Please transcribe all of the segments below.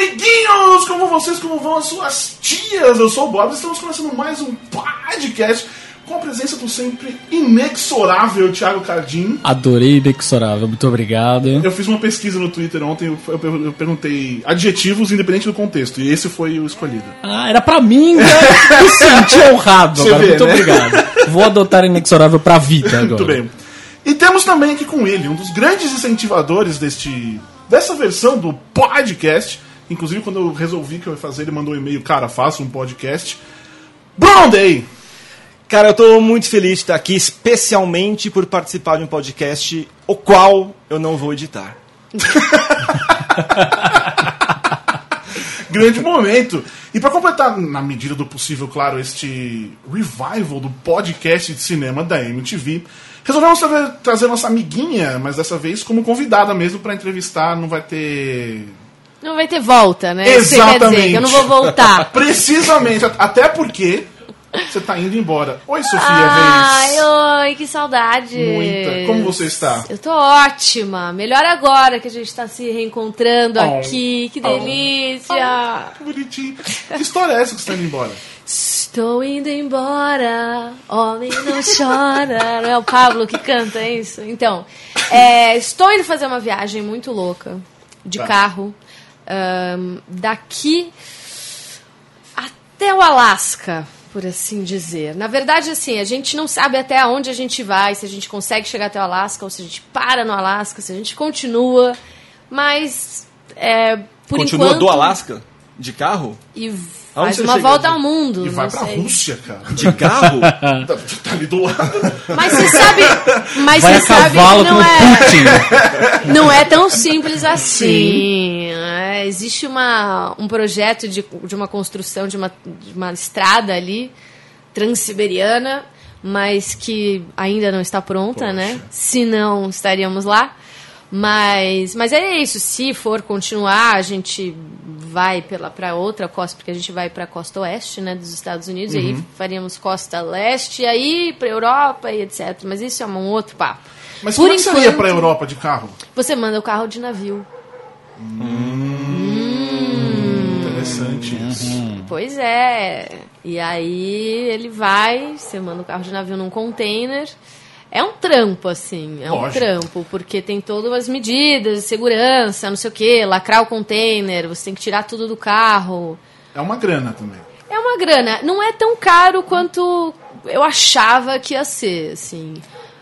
amiguinhos, como vocês, como vão as suas tias? Eu sou o Bob, estamos começando mais um podcast presença do sempre inexorável Thiago Cardim. Adorei inexorável, muito obrigado. Eu fiz uma pesquisa no Twitter ontem, eu, perguntei adjetivos independente do contexto, e esse foi o escolhido. Ah, era pra mim, né? Me senti honrado agora, vê, muito né? obrigado. Vou adotar inexorável pra vida agora. Muito bem. E temos também aqui com ele, um dos grandes incentivadores deste, dessa versão do podcast. Inclusive, quando eu resolvi que eu ia fazer, ele mandou um e-mail, cara, faça um podcast. Bruno Day! Cara, eu tô muito feliz de estar aqui, especialmente por participar de um podcast, o qual eu não vou editar. Grande momento. E para completar, na medida do possível, claro, este revival do podcast de cinema da MTV, resolvemos tra- trazer nossa amiguinha, mas dessa vez como convidada mesmo para entrevistar. Não vai ter. Não vai ter volta, né? Exatamente. dizer, que eu não vou voltar. Precisamente, até porque você tá indo embora. Oi, Sofia Ai, Reis. oi, que saudade. Muita. Como você está? Eu tô ótima. Melhor agora que a gente tá se reencontrando Oh. aqui. Que Oh. delícia. Que bonitinho. Que história é essa que você tá indo embora? Estou indo embora, homem não chora. Não é o Pablo que canta isso? Então, é, estou indo fazer uma viagem muito louca de Tá. carro ahn, daqui até o Alasca, por assim dizer. Na verdade, assim, a gente não sabe até onde a gente vai, se a gente consegue chegar até o Alasca ou se a gente para no Alasca, se a gente continua, mas é, por Continua enquanto do Alasca? De carro? e faz uma chega? volta ao mundo. E vai pra sei. Rússia, cara. De carro? Tá, tá ali do lado. Mas você sabe, mas Vai você sabe que não é, Putin. não é tão simples assim. É, existe uma, um projeto de, de uma construção de uma, de uma estrada ali transiberiana, mas que ainda não está pronta, Poxa. né? Se não estaríamos lá. Mas, mas é isso. Se for continuar, a gente vai para outra costa, porque a gente vai para a costa oeste, né, dos Estados Unidos, e aí faríamos costa leste, e aí para Europa e etc. Mas isso é um outro papo. Mas Por como é que você ia enquanto- pra Europa de carro? Você manda o carro de navio. Interessante isso. Pois é. E aí ele vai, você manda o carro de navio num container. É um trampo, assim, é um Lógico. trampo, porque tem todas as medidas de segurança, não sei o quê, lacrar o container, você tem que tirar tudo do carro. É uma grana também. É uma grana. Não é tão caro quanto eu achava que ia ser, assim.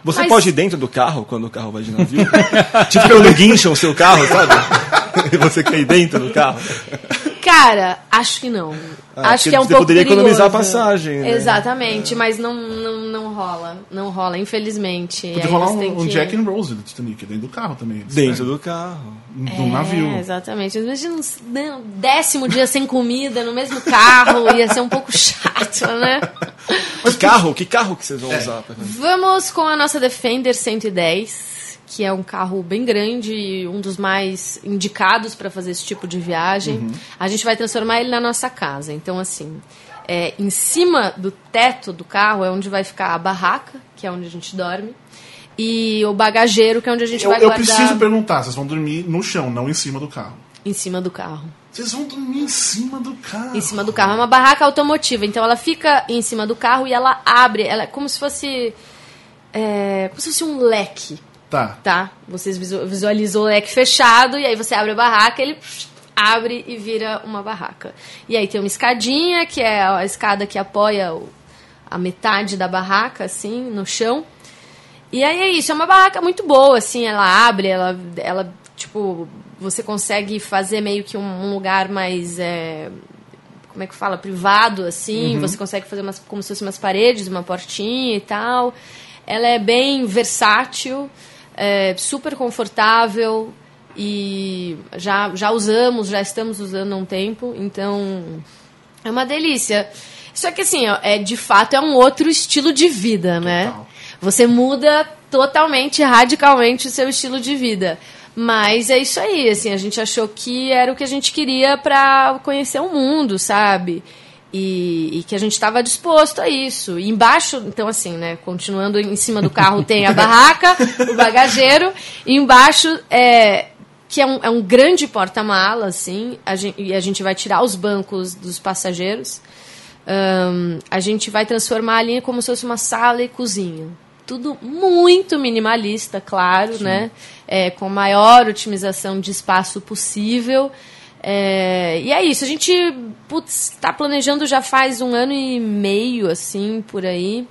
Você Mas- pode ir dentro do carro quando o carro vai de navio? tipo quando guincham o seu carro, sabe? e você quer ir dentro do carro? Cara, acho que não. Ah, acho que é um você pouco poderia economizar a perigoso. passagem, né? Exatamente, mas não, não, não rola. Não rola, infelizmente. Podia rolar um, um que- Jack and Rose do Titanic dentro do carro também. Dentro do carro. do É, navio. exatamente. Imagina um né, décimo dia sem comida no mesmo carro, ia ser um pouco chato, né? Mas carro? Que carro que vocês vão É. usar? Vamos com a nossa Defender 110, que é um carro bem grande e um dos mais indicados para fazer esse tipo de viagem. Uhum. A gente vai transformar ele na nossa casa. Então, assim, é, em cima do teto do carro é onde vai ficar a barraca, que é onde a gente dorme, e o bagageiro, que é onde a gente Eu, vai eu guardar preciso perguntar, vocês vão dormir no chão, não em cima do carro. em cima do carro. Vocês vão dormir em cima do carro. Em cima do carro. É uma barraca automotiva. Então ela fica em cima do carro e ela abre. Ela é como se fosse. é, como se fosse um leque, Tá. tá? Vocês visu- visualizou o leque fechado e aí você abre a barraca, ele abre e vira uma barraca. E aí tem uma escadinha, que é a escada que apoia o- a metade da barraca, assim, no chão. E aí é isso, é uma barraca muito boa, assim, ela abre, ela, ela tipo, você consegue fazer meio que um, um lugar mais, é, como é que fala, privado, assim, você consegue fazer umas, como se fossem umas paredes, uma portinha e tal. Ela é bem versátil, é, super confortável e já, já usamos, já estamos usando há um tempo, então é uma delícia. Só que assim, ó, é, de fato é um outro estilo de vida, né? Total. Você muda totalmente, radicalmente o seu estilo de vida. Mas é isso aí, assim, a gente achou que era o que a gente queria pra conhecer o mundo, sabe? E, e que a gente estava disposto a isso. E embaixo, então assim, né, continuando em cima do carro tem a barraca, o bagageiro, e embaixo é que é um, é um grande porta-mala, assim, a gente, e a gente vai tirar os bancos dos passageiros. Ahn, a gente vai transformar ali como se fosse uma sala e cozinha. Tudo muito minimalista, claro, né? É, com a maior otimização de espaço possível. É, e é isso, a gente está planejando já faz um ano e meio, assim, por aí.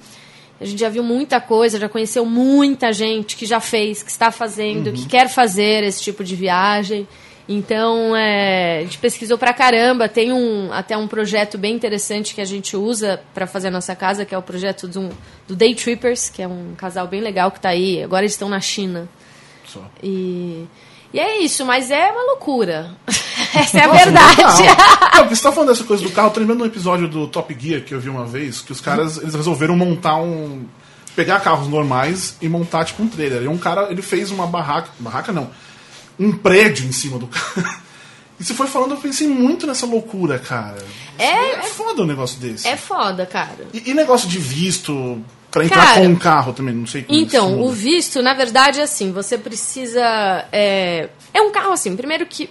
A gente já viu muita coisa, já conheceu muita gente que já fez, que está fazendo, que quer fazer esse tipo de viagem. Então, é, a gente pesquisou pra caramba. Tem um, até um projeto bem interessante que a gente usa para fazer a nossa casa, que é o projeto do, do Day Trippers, que é um casal bem legal que está aí. Agora eles estão na China. Só. E, e é isso, mas é uma loucura. Essa é a Nossa, verdade. Não, você tá falando dessa coisa do carro, eu tô lembrando um episódio do Top Gear que eu vi uma vez, que os caras eles resolveram montar um. pegar carros normais e montar tipo um trailer. E um cara, ele fez uma barraca. Barraca não. Um prédio em cima do carro. E você foi falando, eu pensei muito nessa loucura, cara. É- é foda um negócio desse. É foda, cara. E, e negócio de visto pra entrar Cara, com um carro também, não sei como Então, o visto, na verdade, é assim, você precisa. É, é um carro assim, primeiro que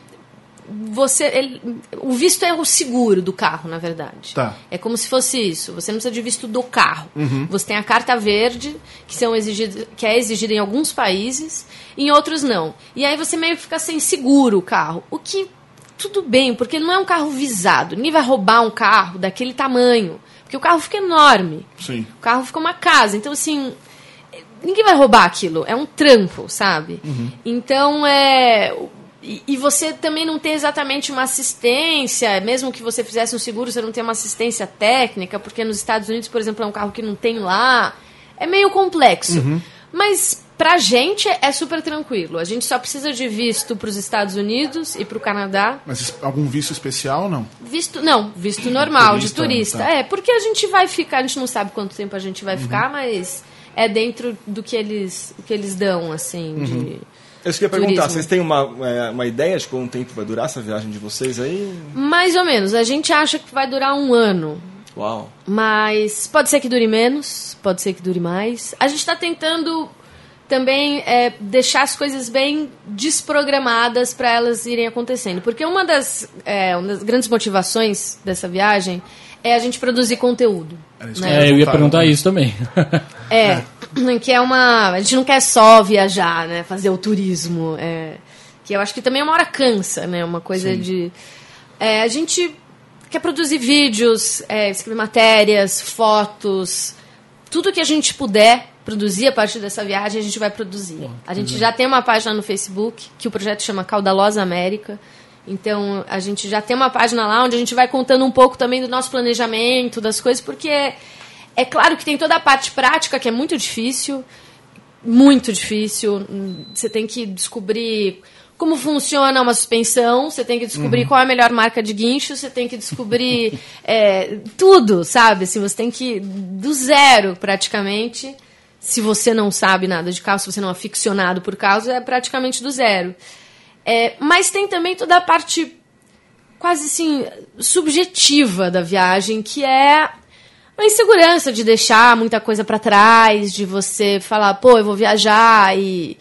você. ele- o visto é o seguro do carro, na verdade. Tá. É como se fosse isso. Você não precisa de visto do carro. Uhum. Você tem a carta verde, que, são exigidas, que é exigida em alguns países, em outros não. E aí você meio que fica sem seguro o carro. O que. Tudo bem, porque não é um carro visado. Ninguém vai roubar um carro daquele tamanho. Porque o carro fica enorme. Sim. O carro fica uma casa. Então, assim, ninguém vai roubar aquilo. É um trampo, sabe? Então, é. E, e você também não tem exatamente uma assistência, mesmo que você fizesse um seguro, você não tem uma assistência técnica, porque nos Estados Unidos, por exemplo, é um carro que não tem lá. É meio complexo. Mas pra gente é super tranquilo. A gente só precisa de visto pros Estados Unidos e pro Canadá. Mas algum visto especial, não? Visto, não, visto normal, Turista, de turista. tá. É, porque a gente vai ficar, a gente não sabe quanto tempo a gente Uhum. vai ficar, mas é dentro do que eles, o que eles dão, assim, Uhum. de... Eu queria perguntar, Turismo. vocês têm uma, é, uma ideia de quanto tempo vai durar essa viagem de vocês aí? Mais ou menos, a gente acha que vai durar um ano, Uau. mas pode ser que dure menos, pode ser que dure mais. A gente está tentando também é, deixar as coisas bem desprogramadas para elas irem acontecendo. Porque uma das, é, uma das grandes motivações dessa viagem é a gente produzir conteúdo. Né? É, eu ia perguntar. perguntar isso também. É, que é uma. A gente não quer só viajar, né? Fazer o turismo. É, que eu acho que também uma hora cansa, né? Uma coisa de. É, a gente quer produzir vídeos, é, escrever matérias, fotos, tudo que a gente puder produzir a partir dessa viagem, a gente vai produzir. A gente já tem uma página no Facebook, que o projeto chama Caudalosa América. Então, a gente já tem uma página lá onde a gente vai contando um pouco também do nosso planejamento, das coisas, porque é claro que tem toda a parte prática que é muito difícil, muito difícil. Você tem que descobrir como funciona uma suspensão, você tem que descobrir qual é a melhor marca de guincho, você tem que descobrir é, tudo, sabe? Assim, você tem que, do zero praticamente, se você não sabe nada de carro, se você não é aficionado por carros, é praticamente do zero. É, mas tem também toda a parte quase assim subjetiva da viagem, que é a insegurança de deixar muita coisa pra trás, de você falar, pô, eu vou viajar e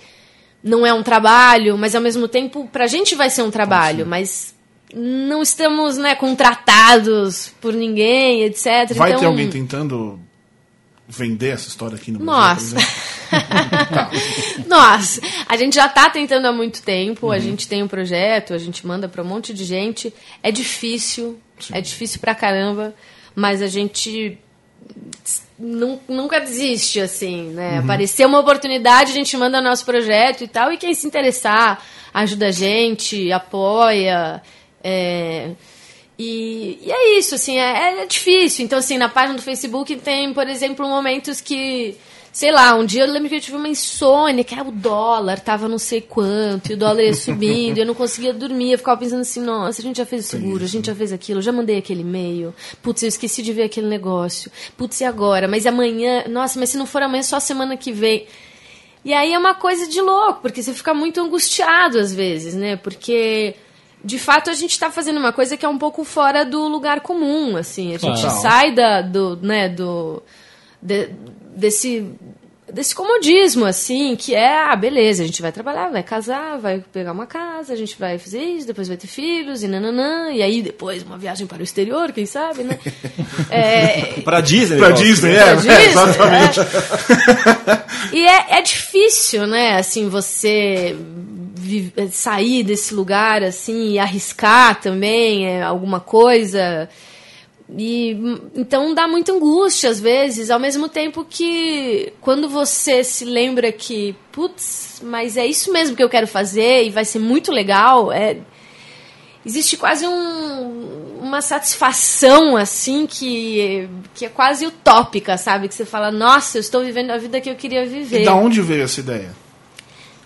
não é um trabalho, mas ao mesmo tempo pra gente vai ser um trabalho, mas não estamos, né, contratados por ninguém, etc. Vai então, ter alguém tentando vender essa história aqui no Brasil, Nossa. exemplo? Nossa, a gente já tá tentando há muito tempo, Uhum. a gente tem um projeto, a gente manda pra um monte de gente. É difícil, é difícil pra caramba, mas a gente nu- nunca desiste, assim, né? Uhum. Aparecer uma oportunidade, a gente manda nosso projeto e tal, e quem se interessar ajuda a gente, apoia. é, E, e é isso, assim, é, é difícil. Então, assim, na página do Facebook tem, por exemplo, momentos que, sei lá, um dia eu lembro que eu tive uma insônia, que era o dólar, tava não sei quanto, e o dólar ia subindo, e eu não conseguia dormir, eu ficava pensando assim, nossa, a gente já fez o seguro, a gente já fez aquilo, já mandei aquele e-mail, putz, eu esqueci de ver aquele negócio, putz, e agora? Mas amanhã, nossa, mas se não for amanhã, só semana que vem. E aí é uma coisa de louco, porque você fica muito angustiado às vezes, né? Porque de fato a gente está fazendo uma coisa que é um pouco fora do lugar comum, assim. A gente Claro. sai da, do, né, do de- desse desse comodismo, assim, que é, ah, beleza, a gente vai trabalhar, vai casar, vai pegar uma casa, a gente vai fazer isso, depois vai ter filhos, e nananã, e aí depois uma viagem para o exterior, quem sabe, né? É, Pra Disney. Pra Paulo. Disney, Pra é, Disney, é, exatamente. E é, é difícil, né, assim, você sair desse lugar, assim, e arriscar também é, alguma coisa. E hum, então dá muita angústia às vezes, ao mesmo tempo que quando você se lembra que, putz, mas é isso mesmo que eu quero fazer e vai ser muito legal, é existe quase um- uma satisfação assim que que é quase utópica, sabe? Que você fala, nossa, eu estou vivendo a vida que eu queria viver. E da onde veio essa ideia?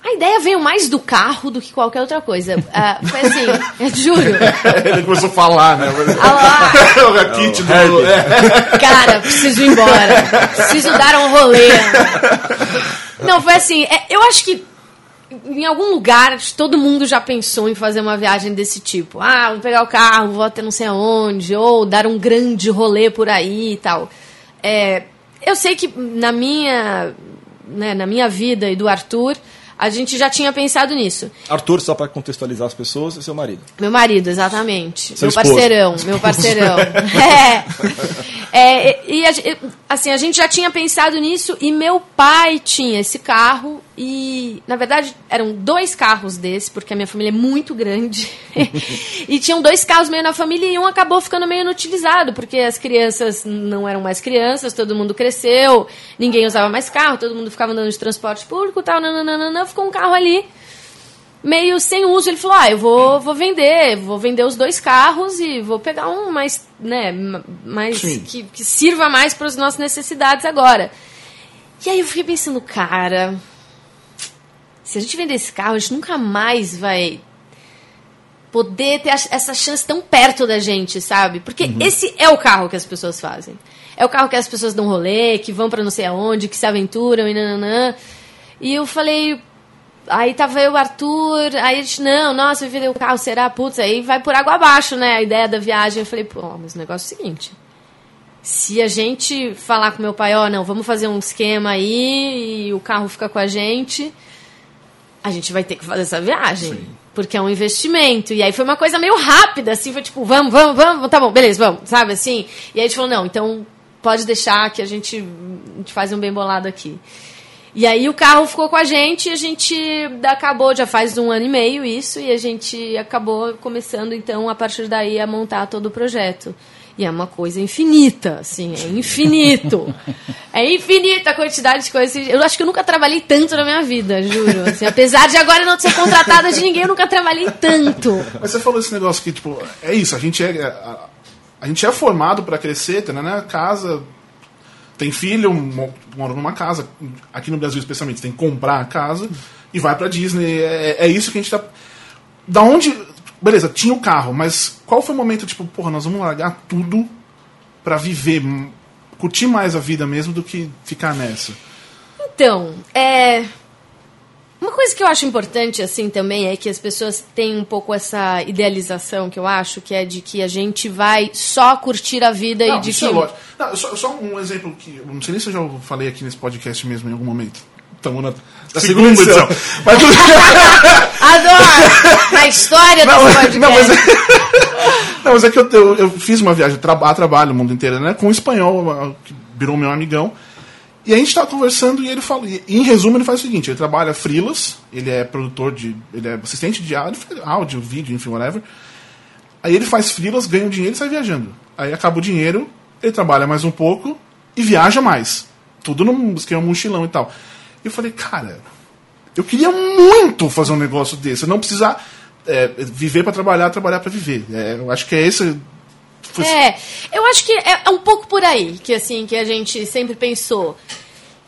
A ideia veio mais do carro do que qualquer outra coisa. Ah, foi assim, eu juro. Ele começou a falar, né? Ah, o kit do. É. Cara, preciso ir embora. Preciso dar um rolê. Não, foi assim. é, eu acho que em algum lugar todo mundo já pensou em fazer uma viagem desse tipo. Ah, vou pegar o carro, vou até não sei aonde, ou dar um grande rolê por aí e tal. É, eu sei que na minha, né, na minha vida e do Arthur, a gente já tinha pensado nisso. Arthur, só pra contextualizar as pessoas, é seu marido. Meu marido, exatamente. Seu meu esposo. parceirão, meu parceirão. é. É, e ge- assim, a gente já tinha pensado nisso e meu pai tinha esse carro e, na verdade, eram dois carros desse, porque a minha família é muito grande. e tinham dois carros meio na família e um acabou ficando meio inutilizado, porque as crianças não eram mais crianças, todo mundo cresceu, ninguém usava mais carro, todo mundo ficava andando de transporte público e tal, nananana, ficou um carro ali meio sem uso. Ele falou: Ah, eu vou, vou vender, vou vender os dois carros e vou pegar um mais, né, ma- mais que, que sirva mais para as nossas necessidades agora. E aí eu fiquei pensando, cara, se a gente vender esse carro, a gente nunca mais vai poder ter essa chance tão perto da gente, sabe? Porque esse é o carro que as pessoas fazem. É o carro que as pessoas dão rolê, que vão pra não sei aonde, que se aventuram e nananã. E eu falei, Aí tava eu, Arthur, aí a gente, não, nossa, vai vender o carro, será? Putz, aí vai por água abaixo, né? A ideia da viagem. Eu falei, pô, mas o negócio é o seguinte. Se a gente falar com meu pai, ó, não, vamos fazer um esquema aí e o carro fica com a gente, a gente vai ter que fazer essa viagem. Porque é um investimento. E aí foi uma coisa meio rápida, assim, foi tipo, vamos, vamos, vamos, tá bom, beleza, vamos, sabe assim? E aí a gente falou, não, então pode deixar que a gente, a gente faz um bem bolado aqui. E aí o carro ficou com a gente e a gente acabou, já faz um ano e meio isso, e a gente acabou começando, então, a partir daí, a montar todo o projeto. E é uma coisa infinita, assim, é infinito. É infinita a quantidade de coisas. Eu acho que eu nunca trabalhei tanto na minha vida, juro. assim. apesar de agora não ser contratada de ninguém, eu nunca trabalhei tanto. Mas você falou esse negócio que, tipo, é isso, a gente é. A, a gente é formado pra crescer, tá, né? Casa. Tem filho, mo- mora numa casa. Aqui no Brasil, especialmente, tem que comprar a casa e vai pra Disney. É, é isso que a gente tá. Da onde. Beleza, tinha o carro, mas qual foi o momento, tipo, porra, nós vamos largar tudo pra viver, m- curtir mais a vida mesmo do que ficar nessa? Então, é. Uma coisa que eu acho importante, assim, também, é que as pessoas têm um pouco essa idealização que eu acho, que é de que a gente vai só curtir a vida Não, e de isso que. é lógico. Não, só, só um exemplo que. Não sei nem se eu já falei aqui nesse podcast mesmo em algum momento. Estamos na, na segunda segunda edição. edição. Mas Adoro! Na história não, desse podcast. não, mas, é, não, mas é que eu, eu, eu fiz uma viagem tra- a trabalho o mundo inteiro, né? Com um espanhol, que virou meu amigão. E a gente tava conversando e ele falou. e, em resumo, ele faz o seguinte: ele trabalha freelas, ele é produtor de. ele é assistente de áudio, áudio vídeo, enfim, whatever. Aí ele faz freelas, ganha o dinheiro e sai viajando. Aí acaba o dinheiro, ele trabalha mais um pouco e viaja mais. Tudo num esquema mochilão e tal. Eu falei, cara, eu queria muito fazer um negócio desse. Eu não precisar é, viver para trabalhar, trabalhar para viver. É, eu acho que é esse. foi- É, eu acho que é é um pouco por aí que assim que a gente sempre pensou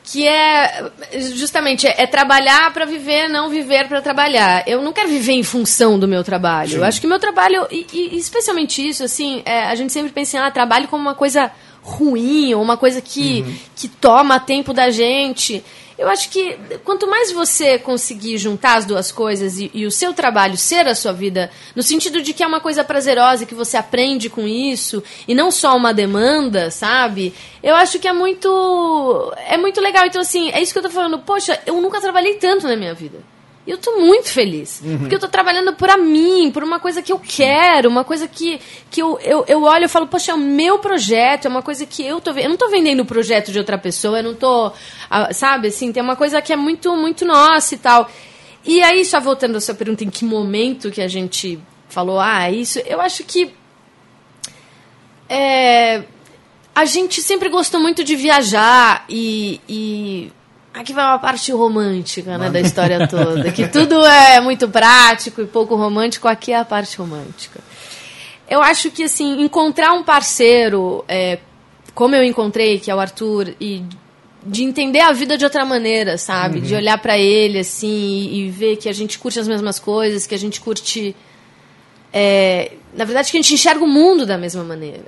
que é justamente é, é trabalhar para viver, não viver para trabalhar. Eu não quero viver em função do meu trabalho. Eu acho que o meu trabalho e, e especialmente isso assim, é, a gente sempre pensa em ah, trabalho como uma coisa ruim ou uma coisa que que toma tempo da gente. Eu acho que quanto mais você conseguir juntar as duas coisas e, e, o seu trabalho ser a sua vida, no sentido de que é uma coisa prazerosa, que você aprende com isso, e não só uma demanda, sabe? Eu acho que é muito. É muito legal. Então, assim, é isso que eu tô falando. Poxa, eu nunca trabalhei tanto na minha vida. E eu tô muito feliz. Uhum. Porque eu tô trabalhando por mim, por uma coisa que eu quero, uma coisa que, que eu, eu, eu olho e falo, poxa, é o meu projeto, é uma coisa que eu tô Eu não tô vendendo o projeto de outra pessoa, eu não tô. Sabe, assim, tem uma coisa que é muito, muito nossa e tal. E aí, só voltando à sua pergunta, em que momento que a gente falou, ah, isso, eu acho que. É, a gente sempre gostou muito de viajar e, e Aqui vai uma parte romântica né, da história toda. Que tudo é muito prático e pouco romântico, aqui é a parte romântica. Eu acho que, assim, encontrar um parceiro, é, como eu encontrei, que é o Arthur, e de entender a vida de outra maneira, sabe? Uhum. De olhar para ele, assim, e, e, ver que a gente curte as mesmas coisas, que a gente curte. É, na verdade, que a gente enxerga o mundo da mesma maneira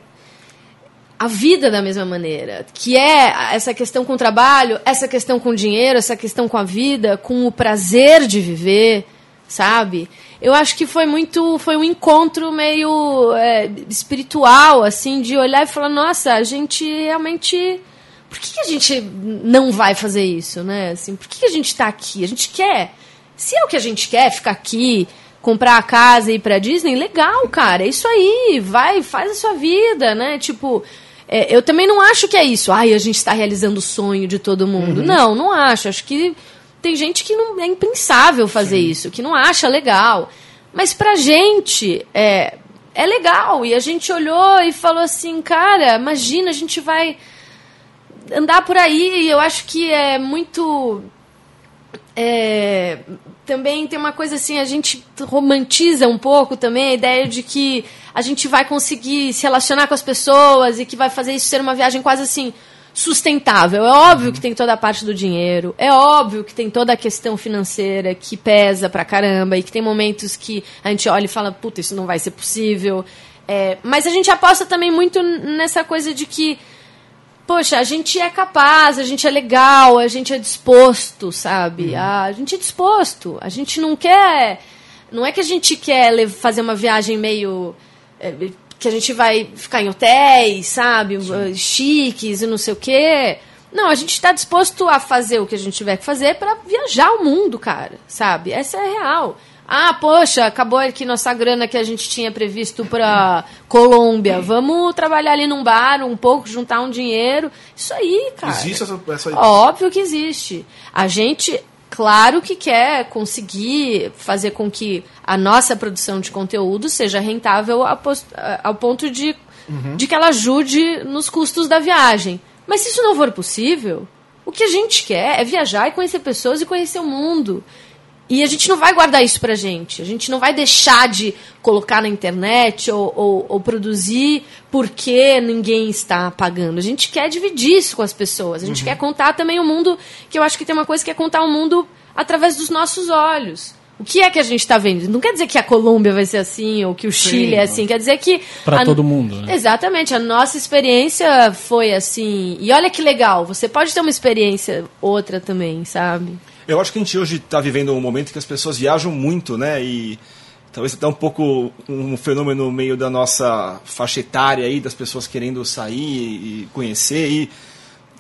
a vida da mesma maneira, que é essa questão com o trabalho, essa questão com o dinheiro, essa questão com a vida, com o prazer de viver, sabe? Eu acho que foi muito, foi um encontro meio é, espiritual, assim, de olhar e falar, nossa, a gente realmente, por que, a gente não vai fazer isso, né? Assim, por que, a gente está aqui? A gente quer, se é o que a gente quer, ficar aqui, comprar a casa e ir pra Disney, legal, cara, é isso aí, vai, faz a sua vida, né? Tipo, é, eu também não acho que é isso. Ai, a gente está realizando o sonho de todo mundo. Uhum. Não, não acho. Acho que tem gente que não é impensável fazer Sim. isso, que não acha legal. Mas pra gente é, é legal. E a gente olhou e falou assim, cara, imagina, a gente vai andar por aí. E eu acho que é muito. É, também tem uma coisa assim, a gente romantiza um pouco também a ideia de que a gente vai conseguir se relacionar com as pessoas e que vai fazer isso ser uma viagem quase assim sustentável. É óbvio que tem toda a parte do dinheiro, é óbvio que tem toda a questão financeira que pesa pra caramba e que tem momentos que a gente olha e fala, puta, isso não vai ser possível. É, mas a gente aposta também muito nessa coisa de que, poxa, a gente é capaz, a gente é legal, a gente é disposto, sabe? Uhum. A, a gente é disposto. A gente não quer. Não é que a gente quer fazer uma viagem meio é, que a gente vai ficar em hotéis, sabe? Sim. Chiques e não sei o quê. Não, a gente está disposto a fazer o que a gente tiver que fazer para viajar o mundo, cara, sabe? Essa é real. Ah, poxa, acabou aqui nossa grana que a gente tinha previsto para Colômbia. Vamos trabalhar ali num bar um pouco, juntar um dinheiro. Isso aí, cara. Existe essa, essa... Óbvio que existe. A gente claro que quer conseguir fazer com que a nossa produção de conteúdo seja rentável ao ponto de, uhum. de que ela ajude nos custos da viagem. Mas se isso não for possível, o que a gente quer é viajar e conhecer pessoas e conhecer o mundo. E a gente não vai guardar isso pra gente. A gente não vai deixar de colocar na internet ou, ou, ou, produzir porque ninguém está pagando. A gente quer dividir isso com as pessoas. A gente uhum. quer contar também o mundo, que eu acho que tem uma coisa que é contar o mundo através dos nossos olhos. O que é que a gente está vendo? Não quer dizer que a Colômbia vai ser assim ou que o Chile Sim, é assim, quer dizer que. Para todo mundo. Né? Exatamente, a nossa experiência foi assim. E olha que legal, você pode ter uma experiência outra também, sabe? Eu acho que a gente hoje está vivendo um momento que as pessoas viajam muito, né? E talvez até um pouco um fenômeno meio da nossa faixa etária aí, das pessoas querendo sair e conhecer. E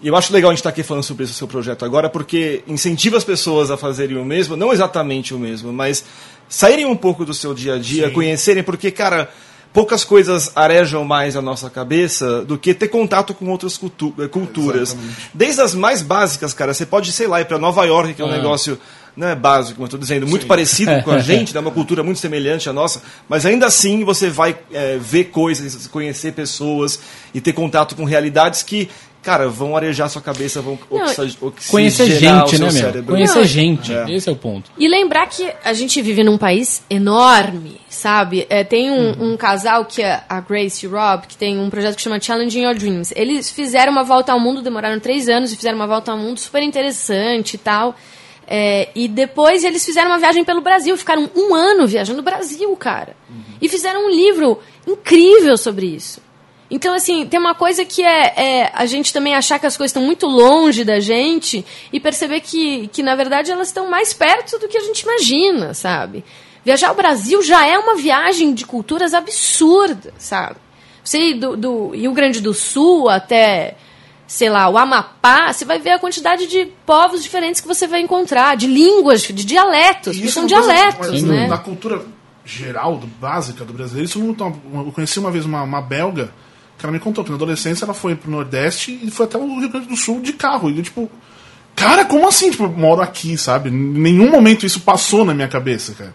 eu acho legal a gente estar tá aqui falando sobre esse seu projeto agora, porque incentiva as pessoas a fazerem o mesmo, não exatamente o mesmo, mas saírem um pouco do seu dia a dia, Sim. conhecerem, porque, cara poucas coisas arejam mais a nossa cabeça do que ter contato com outras cultu eh, culturas. Exatamente. Desde as mais básicas, cara, você pode, sei lá, ir para Nova York, que é um é. negócio não é básico, como eu estou dizendo, muito Sim. parecido com a gente, né, uma cultura muito semelhante à nossa, mas ainda assim você vai é, ver coisas, conhecer pessoas e ter contato com realidades que cara, vão arejar sua cabeça, vão oxigenar Conhecer gente, né, meu? Conhecer não, gente, é. esse é o ponto. E lembrar que a gente vive num país enorme, sabe? É, tem um, uhum. um, casal que é a Grace e o Rob, que tem um projeto que chama Challenging Your Dreams. Eles fizeram uma volta ao mundo, demoraram três anos e fizeram uma volta ao mundo super interessante e tal. É, e depois eles fizeram uma viagem pelo Brasil, ficaram um ano viajando no Brasil, cara. Uhum. E fizeram um livro incrível sobre isso. Então, assim, tem uma coisa que é, é, a gente também achar que as coisas estão muito longe da gente e perceber que, que, na verdade, elas estão mais perto do que a gente imagina, sabe? Viajar ao Brasil já é uma viagem de culturas absurda, sabe? Você ir do, do Rio Grande do Sul até, sei lá, o Amapá, você vai ver a quantidade de povos diferentes que você vai encontrar, de línguas, de dialetos, que são é dialetos, coisa, né? Na cultura geral, do, básica do brasileiro, isso não, eu conheci uma vez uma, uma belga que ela me contou que na adolescência ela foi pro Nordeste e foi até o Rio Grande do Sul de carro. E eu, tipo, cara, como assim? Tipo, eu moro aqui, sabe? Em nenhum momento isso passou na minha cabeça, cara.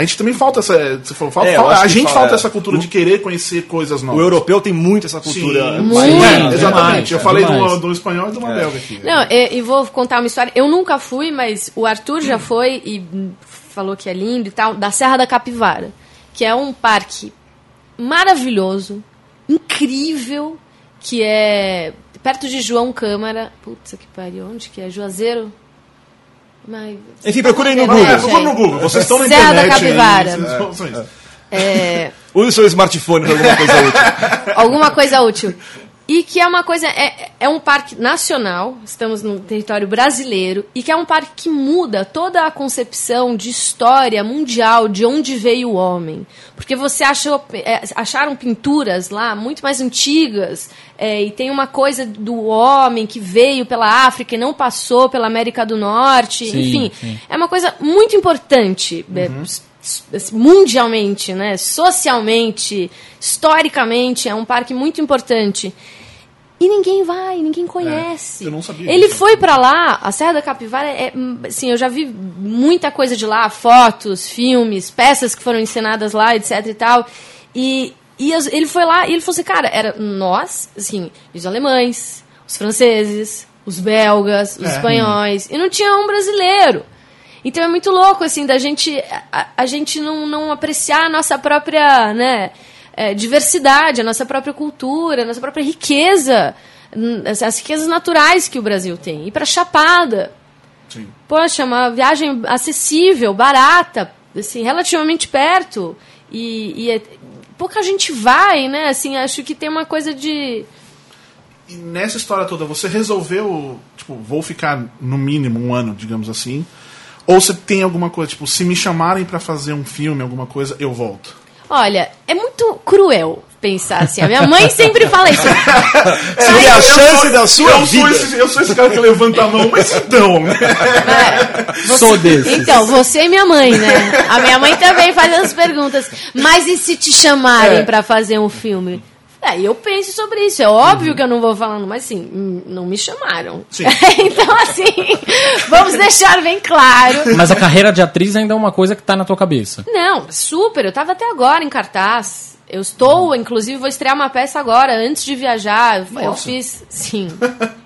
A gente também falta essa. Falou, falta, é, a gente fala, falta essa cultura o, de querer conhecer coisas novas. O europeu tem muito essa cultura. Sim, muito. É, exatamente. eu falei do, do, espanhol e de uma é. belga aqui. Não, e, e, vou contar uma história. Eu nunca fui, mas o Arthur já foi e falou que é lindo e tal, da Serra da Capivara, que é um parque maravilhoso, incrível, que é perto de João Câmara. Putz, que pariu, onde que é? Juazeiro? Mas, Enfim, procurem no Google. É, procurem no Google. Vocês estão na Serra internet. da Capivara. Aí, é... Use o seu smartphone para alguma coisa útil. alguma coisa útil. E que é uma coisa, é, é um parque nacional, estamos no território brasileiro, e que é um parque que muda toda a concepção de história mundial de onde veio o homem. Porque você achou, é, acharam pinturas lá muito mais antigas, é, e tem uma coisa do homem que veio pela África e não passou pela América do Norte, sim, enfim. Sim. É uma coisa muito importante. É, uhum mundialmente, né, socialmente, historicamente, é um parque muito importante. E ninguém vai, ninguém conhece. É, eu não sabia. Ele foi para lá, a Serra da Capivara é, assim, eu já vi muita coisa de lá, fotos, filmes, peças que foram encenadas lá, etc e tal. E, e ele foi lá e ele falou assim, cara, era nós, assim, os alemães, os franceses, os belgas, os é. espanhóis, e não tinha um brasileiro. Então é muito louco, assim, da gente, a, a gente não, não apreciar a nossa própria, né, é, diversidade, a nossa própria cultura, a nossa própria riqueza, as, as riquezas naturais que o Brasil tem. Ir para Chapada. Sim. Poxa, uma viagem acessível, barata, assim, relativamente perto. E, e é, pouca gente vai, né? Assim, acho que tem uma coisa de. E nessa história toda, você resolveu, tipo, vou ficar no mínimo um ano, digamos assim. Ou você tem alguma coisa, tipo, se me chamarem para fazer um filme, alguma coisa, eu volto? Olha, é muito cruel pensar assim. A minha mãe sempre fala isso. Seria a chance da sua eu vida. Sou esse, eu sou esse cara que levanta a mão, mas então? É, você, sou desse. Então, você e minha mãe, né? A minha mãe também faz as perguntas. Mas e se te chamarem é. para fazer um filme? É, eu penso sobre isso. É óbvio uhum. que eu não vou falando, mas assim, hum, não me chamaram. então, assim, vamos deixar bem claro. Mas a carreira de atriz ainda é uma coisa que tá na tua cabeça. Não, super. Eu tava até agora em cartaz. Eu estou, inclusive, vou estrear uma peça agora, antes de viajar. Nossa. Eu fiz. Sim,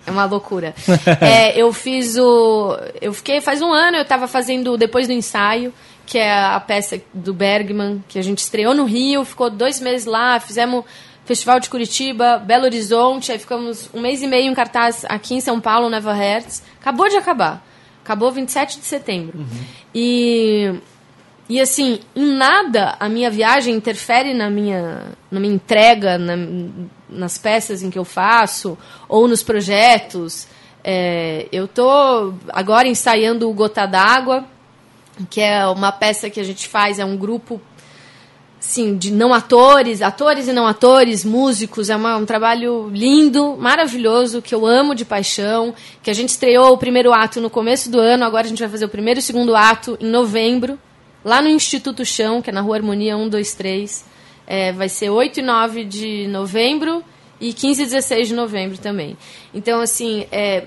é uma loucura. É, eu fiz o. Eu fiquei. Faz um ano eu estava fazendo Depois do Ensaio, que é a peça do Bergman, que a gente estreou no Rio, ficou dois meses lá, fizemos Festival de Curitiba, Belo Horizonte, aí ficamos um mês e meio em cartaz aqui em São Paulo, Neva Hertz. Acabou de acabar. Acabou 27 de setembro. Uhum. E, e assim, em nada a minha viagem interfere na minha, na minha entrega, na, nas peças em que eu faço, ou nos projetos. É, eu estou agora ensaiando o Gota d'Água, que é uma peça que a gente faz, é um grupo sim, de não atores, atores e não atores, músicos, é uma, um trabalho lindo, maravilhoso, que eu amo de paixão, que a gente estreou o primeiro ato no começo do ano, agora a gente vai fazer o primeiro e segundo ato em novembro, lá no Instituto Chão, que é na Rua Harmonia 123, é, vai ser 8 e 9 de novembro e 15 e 16 de novembro também. Então, assim, é,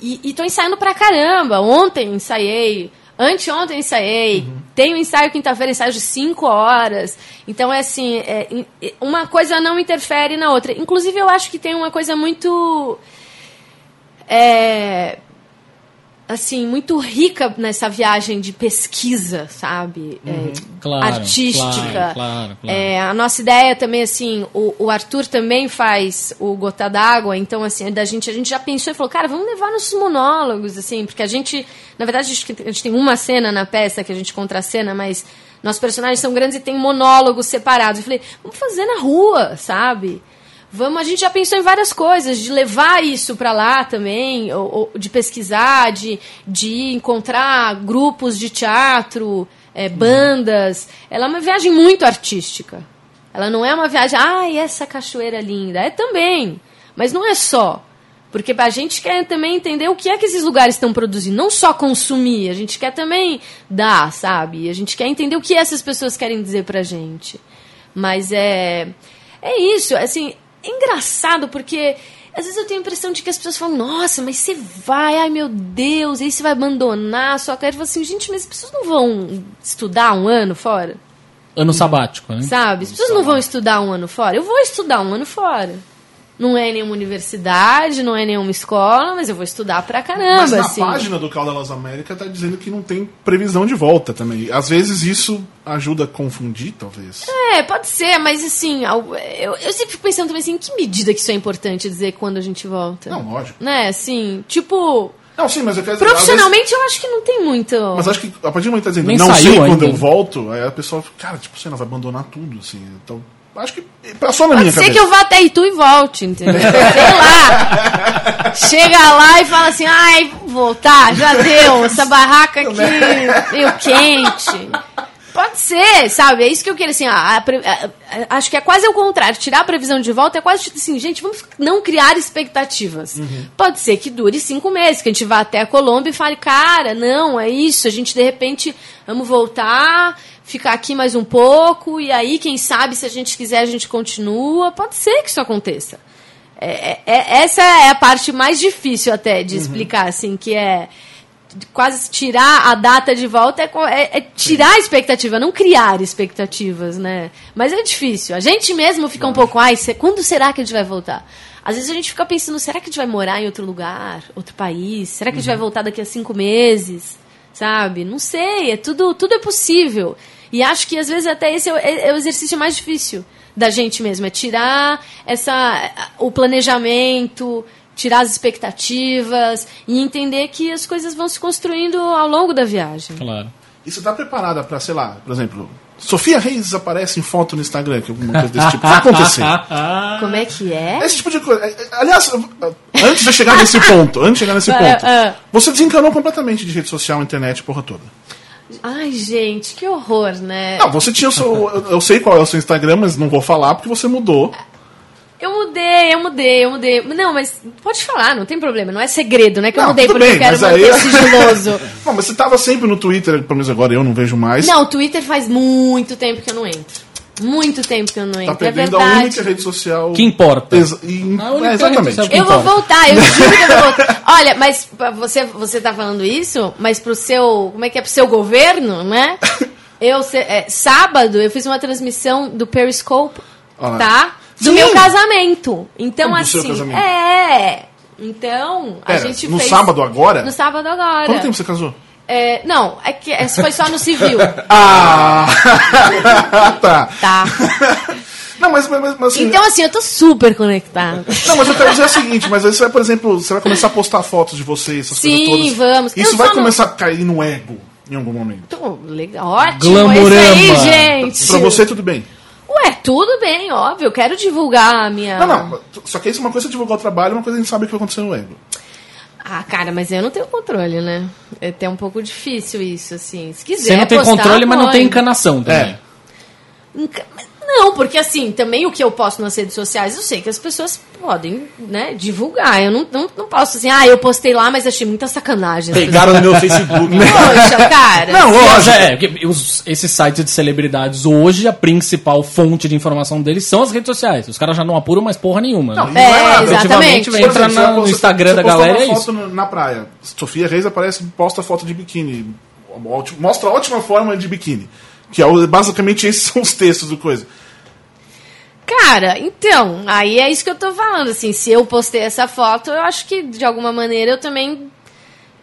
e, estou ensaiando pra caramba, ontem ensaiei Anteontem ensaiei. Uhum. Tenho ensaio quinta-feira, ensaio de 5 horas. Então, é assim, é, uma coisa não interfere na outra. Inclusive, eu acho que tem uma coisa muito. É, assim, muito rica nessa viagem de pesquisa, sabe? É, uhum. É, claro, artística. Claro, claro, é, a nossa ideia também, assim, o, o Arthur também faz o Gota d'Água, então, assim, da gente, a gente já pensou e falou, cara, vamos levar nossos monólogos, assim, porque a gente, na verdade, a gente, a gente tem uma cena na peça que a gente contracena, mas nossos personagens são grandes e tem monólogos separados. Eu falei, vamos fazer na rua, sabe? Vamos, a gente já pensou em várias coisas, de levar isso para lá também, ou, ou, de pesquisar, de, de encontrar grupos de teatro, é, bandas. Ela é uma viagem muito artística. Ela não é uma viagem, ai, ah, essa cachoeira linda. É também, mas não é só. Porque a gente quer também entender o que é que esses lugares estão produzindo, não só consumir, a gente quer também dar, sabe? A gente quer entender o que essas pessoas querem dizer pra gente. Mas é é isso, assim, é engraçado porque às vezes eu tenho a impressão de que as pessoas falam, nossa, mas você vai, ai meu Deus, aí você vai abandonar a sua carreira. Eu falo assim, gente, mas as pessoas não vão estudar um ano fora? Ano sabático, né? Sabe? As pessoas não vão estudar um ano fora. Eu vou estudar um ano fora. Não é nenhuma universidade, não é nenhuma escola, mas eu vou estudar pra caramba. Mas na assim. página do Cal das Américas tá dizendo que não tem previsão de volta também. Às vezes isso ajuda a confundir, talvez. É, pode ser, mas assim, eu, eu sempre fico pensando também assim, em que medida que isso é importante dizer quando a gente volta? Não, lógico. Né, assim, tipo. Não, sim, mas eu quero dizer, Profissionalmente vezes... eu acho que não tem muito. Mas acho que a partir do momento que tá dizendo, Nem não sei ainda. quando eu volto, aí a pessoa fica, cara, tipo, você não vai abandonar tudo, assim. Então Acho que passou na Pode minha ser cabeça. que eu vá até Itu e volte, entendeu? Sei lá. Chega lá e fala assim, ai, voltar, já deu, essa barraca aqui meio quente. Pode ser, sabe? É isso que eu quero, assim, a, a, a, acho que é quase o contrário. Tirar a previsão de volta é quase tipo assim, gente, vamos não criar expectativas. Uhum. Pode ser que dure cinco meses, que a gente vá até a Colômbia e fale, cara, não, é isso, a gente de repente vamos voltar ficar aqui mais um pouco, e aí, quem sabe, se a gente quiser, a gente continua. Pode ser que isso aconteça. É, é, é essa é a parte mais difícil até de uhum. explicar, assim, que é quase tirar a data de volta é, é, é tirar Sim. a expectativa, não criar expectativas, né? Mas é difícil. A gente mesmo fica um pouco, ai, quando será que a gente vai voltar? Às vezes a gente fica pensando, será que a gente vai morar em outro lugar, outro país? Será que a gente vai uhum. voltar daqui a cinco meses? Sabe? Não sei, é tudo, tudo é possível. E acho que às vezes até esse é o, é, é o exercício mais difícil da gente mesmo, é tirar essa o planejamento, tirar as expectativas e entender que as coisas vão se construindo ao longo da viagem. Claro. E você está preparada para, sei lá, por exemplo, Sofia Reis aparece em foto no Instagram, que alguma coisa desse tipo vai acontecer. Como é que é? Esse tipo de coisa. É, aliás, antes de chegar nesse ponto, antes de chegar nesse ponto, você desencanou completamente de rede social, internet, porra toda. Ai, gente, que horror, né? Não, você tinha o seu. Eu sei qual é o seu Instagram, mas não vou falar porque você mudou. Eu mudei, eu mudei, eu mudei. Não, mas pode falar, não tem problema. Não é segredo, né? Que eu não, mudei porque bem, eu quero manter aí... sigiloso. não, mas você tava sempre no Twitter, pelo menos agora eu não vejo mais. Não, o Twitter faz muito tempo que eu não entro. Muito tempo que eu não tá entro. Tá perdendo é a única rede social que importa. Exa e, é, exatamente. eu importa. vou voltar, eu juro que eu vou voltar. Olha, mas você, você tá falando isso, mas pro seu. Como é que é? Pro seu governo, né? Eu, é, sábado, eu fiz uma transmissão do Periscope, Olha. tá? Do Sim. meu casamento. Então, Como assim. Casamento? É. Então, Pera, a gente no fez. No sábado agora? No sábado agora. Quanto tempo você casou? É, não, é que esse foi só no civil. ah! tá. Tá. Não, mas, mas, mas assim, Então, assim, eu tô super conectado. Não, mas eu quero dizer o seguinte, mas aí você vai, por exemplo, você vai começar a postar fotos de você, essas Sim, coisas todas. vamos. Isso eu vai começar no... a cair no ego em algum momento. Tô, legal, ótimo, Glamorama. aí, gente. Pra você, tudo bem. Ué, tudo bem, óbvio. Eu quero divulgar a minha. Não, não. Só que isso é uma coisa é divulgar o trabalho, uma coisa a gente sabe que vai acontecer no ego. Ah, cara, mas eu não tenho controle, né? É até um pouco difícil isso, assim. Se quiser. Você não tem postar, controle, mas não tem encanação também. É. Enca... Não, porque assim, também o que eu posto nas redes sociais, eu sei que as pessoas podem, né, divulgar. Eu não, não, não posso assim, ah, eu postei lá, mas achei muita sacanagem. Pegaram no meu Facebook. Poxa, cara. Não, lógico. É, esses sites de celebridades hoje, a principal fonte de informação deles são as redes sociais. Os caras já não apuram mais porra nenhuma. Não, né? é, é exatamente. Entra exemplo, no Instagram da galera uma é foto na praia. Sofia Reis aparece posta foto de biquíni. Mostra a ótima forma de biquíni. Que é, basicamente esses são os textos do coisa. Cara, então, aí é isso que eu tô falando, assim, se eu postei essa foto, eu acho que de alguma maneira eu também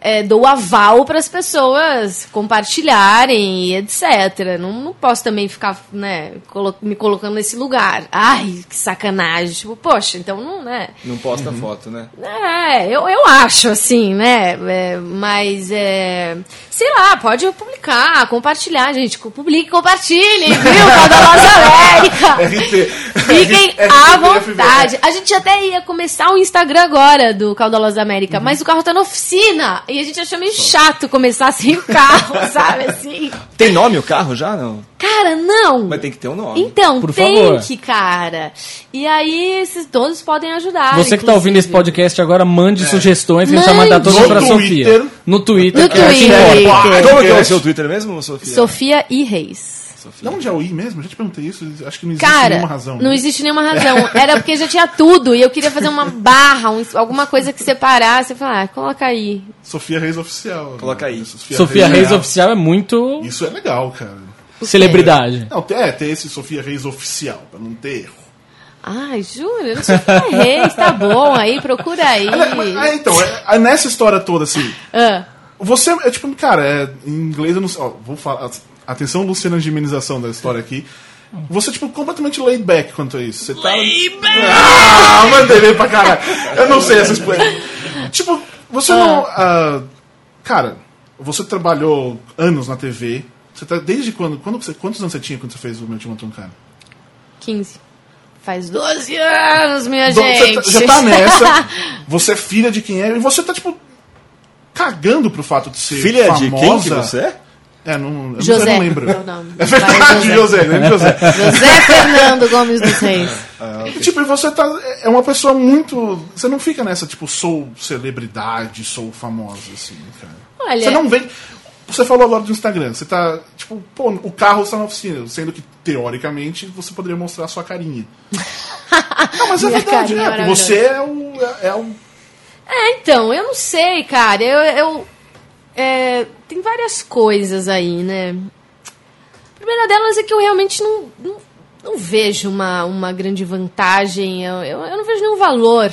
é, dou aval para as pessoas compartilharem e etc. Não, não posso também ficar, né, colo me colocando nesse lugar. Ai, que sacanagem. Tipo, poxa, então não, né? Não posta uhum. foto, né? É, eu, eu acho, assim, né? É, mas, é, sei lá, pode publicar compartilhar, gente. Publique, compartilhem, viu? Caudalosa América. RT. Fiquem à vontade. A gente até ia começar o Instagram agora do Caudalosa América, mas o carro tá na oficina. E a gente achou meio chato começar sem o carro, sabe? Assim. Tem nome o carro já? Não. Cara, não. Mas tem que ter um nome. Então, Por tem favor. que, cara. E aí, esses todos podem ajudar. Você que tá ouvindo esse inclusive. podcast agora, mande sugestões que a gente vai Mande. mandar todas pra Twitter. Sofia. No Twitter. No te Twitter. Como é que é o seu Twitter mesmo, Sofia? Sofia e Reis. De onde é o I mesmo? Eu já te perguntei isso. Acho que não existe Cara, nenhuma razão. não existe nenhuma razão. Era porque já tinha tudo e eu queria fazer uma barra, um- alguma coisa que separasse. Eu falei, ah, coloca aí. Sofia Reis Oficial. Coloca aí. Sofia Reis Real. Oficial é muito Isso é legal, cara. celebridade. Não, é, ter esse Sofia Reis Oficial, pra não ter erro. Ai, juro, não Sofia Reis, tá bom, aí procura aí. É, então, é, é nessa história toda, assim, Ah, você, é tipo, cara, é, em inglês eu não sei, ó, vou falar, atenção Luciana de amenização da história aqui, você, tipo, completamente laid back quanto a isso. Você tá... Laid back! Ah, mandei bem pra caralho. Eu não sei essas coisas. Tipo, você não... ah, cara, você trabalhou anos na TV, você tá, desde quando, quando você, quantos anos você tinha quando você fez o Meu um Cara? 15. Faz 12 anos, minha Então, você gente. tá- já tá nessa, você é filha de quem é, e você tá, tipo, cagando pro fato de ser Filha famosa. de quem que você é? É, não, eu não- José. não lembro. Meu nome. É verdade, José. José, lembra José. José Fernando Gomes dos Reis. E, Tipo, e você tá. É uma pessoa muito. Você não fica nessa, tipo, sou celebridade, sou famosa, assim, cara. Olha, Você não vem. Você falou agora do Instagram, você tá. Tipo, pô, o carro está na oficina, sendo que, teoricamente, você poderia mostrar a sua carinha. não, mas é verdade, é. maravilhosa. Você é o. É, é o É, então, eu não sei, cara. Eu. eu é, tem várias coisas aí, né? A primeira delas é que eu realmente não, não, não vejo uma, uma grande vantagem. Eu, eu, eu não vejo nenhum valor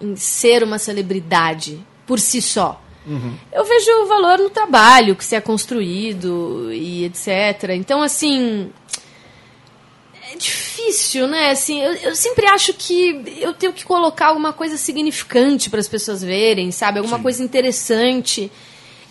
em ser uma celebridade por si só. Eu vejo o valor no trabalho que se é construído e etc. Então, assim. É difícil, né? Assim, eu, eu sempre acho que eu tenho que colocar alguma coisa significante para as pessoas verem, sabe? Alguma coisa interessante.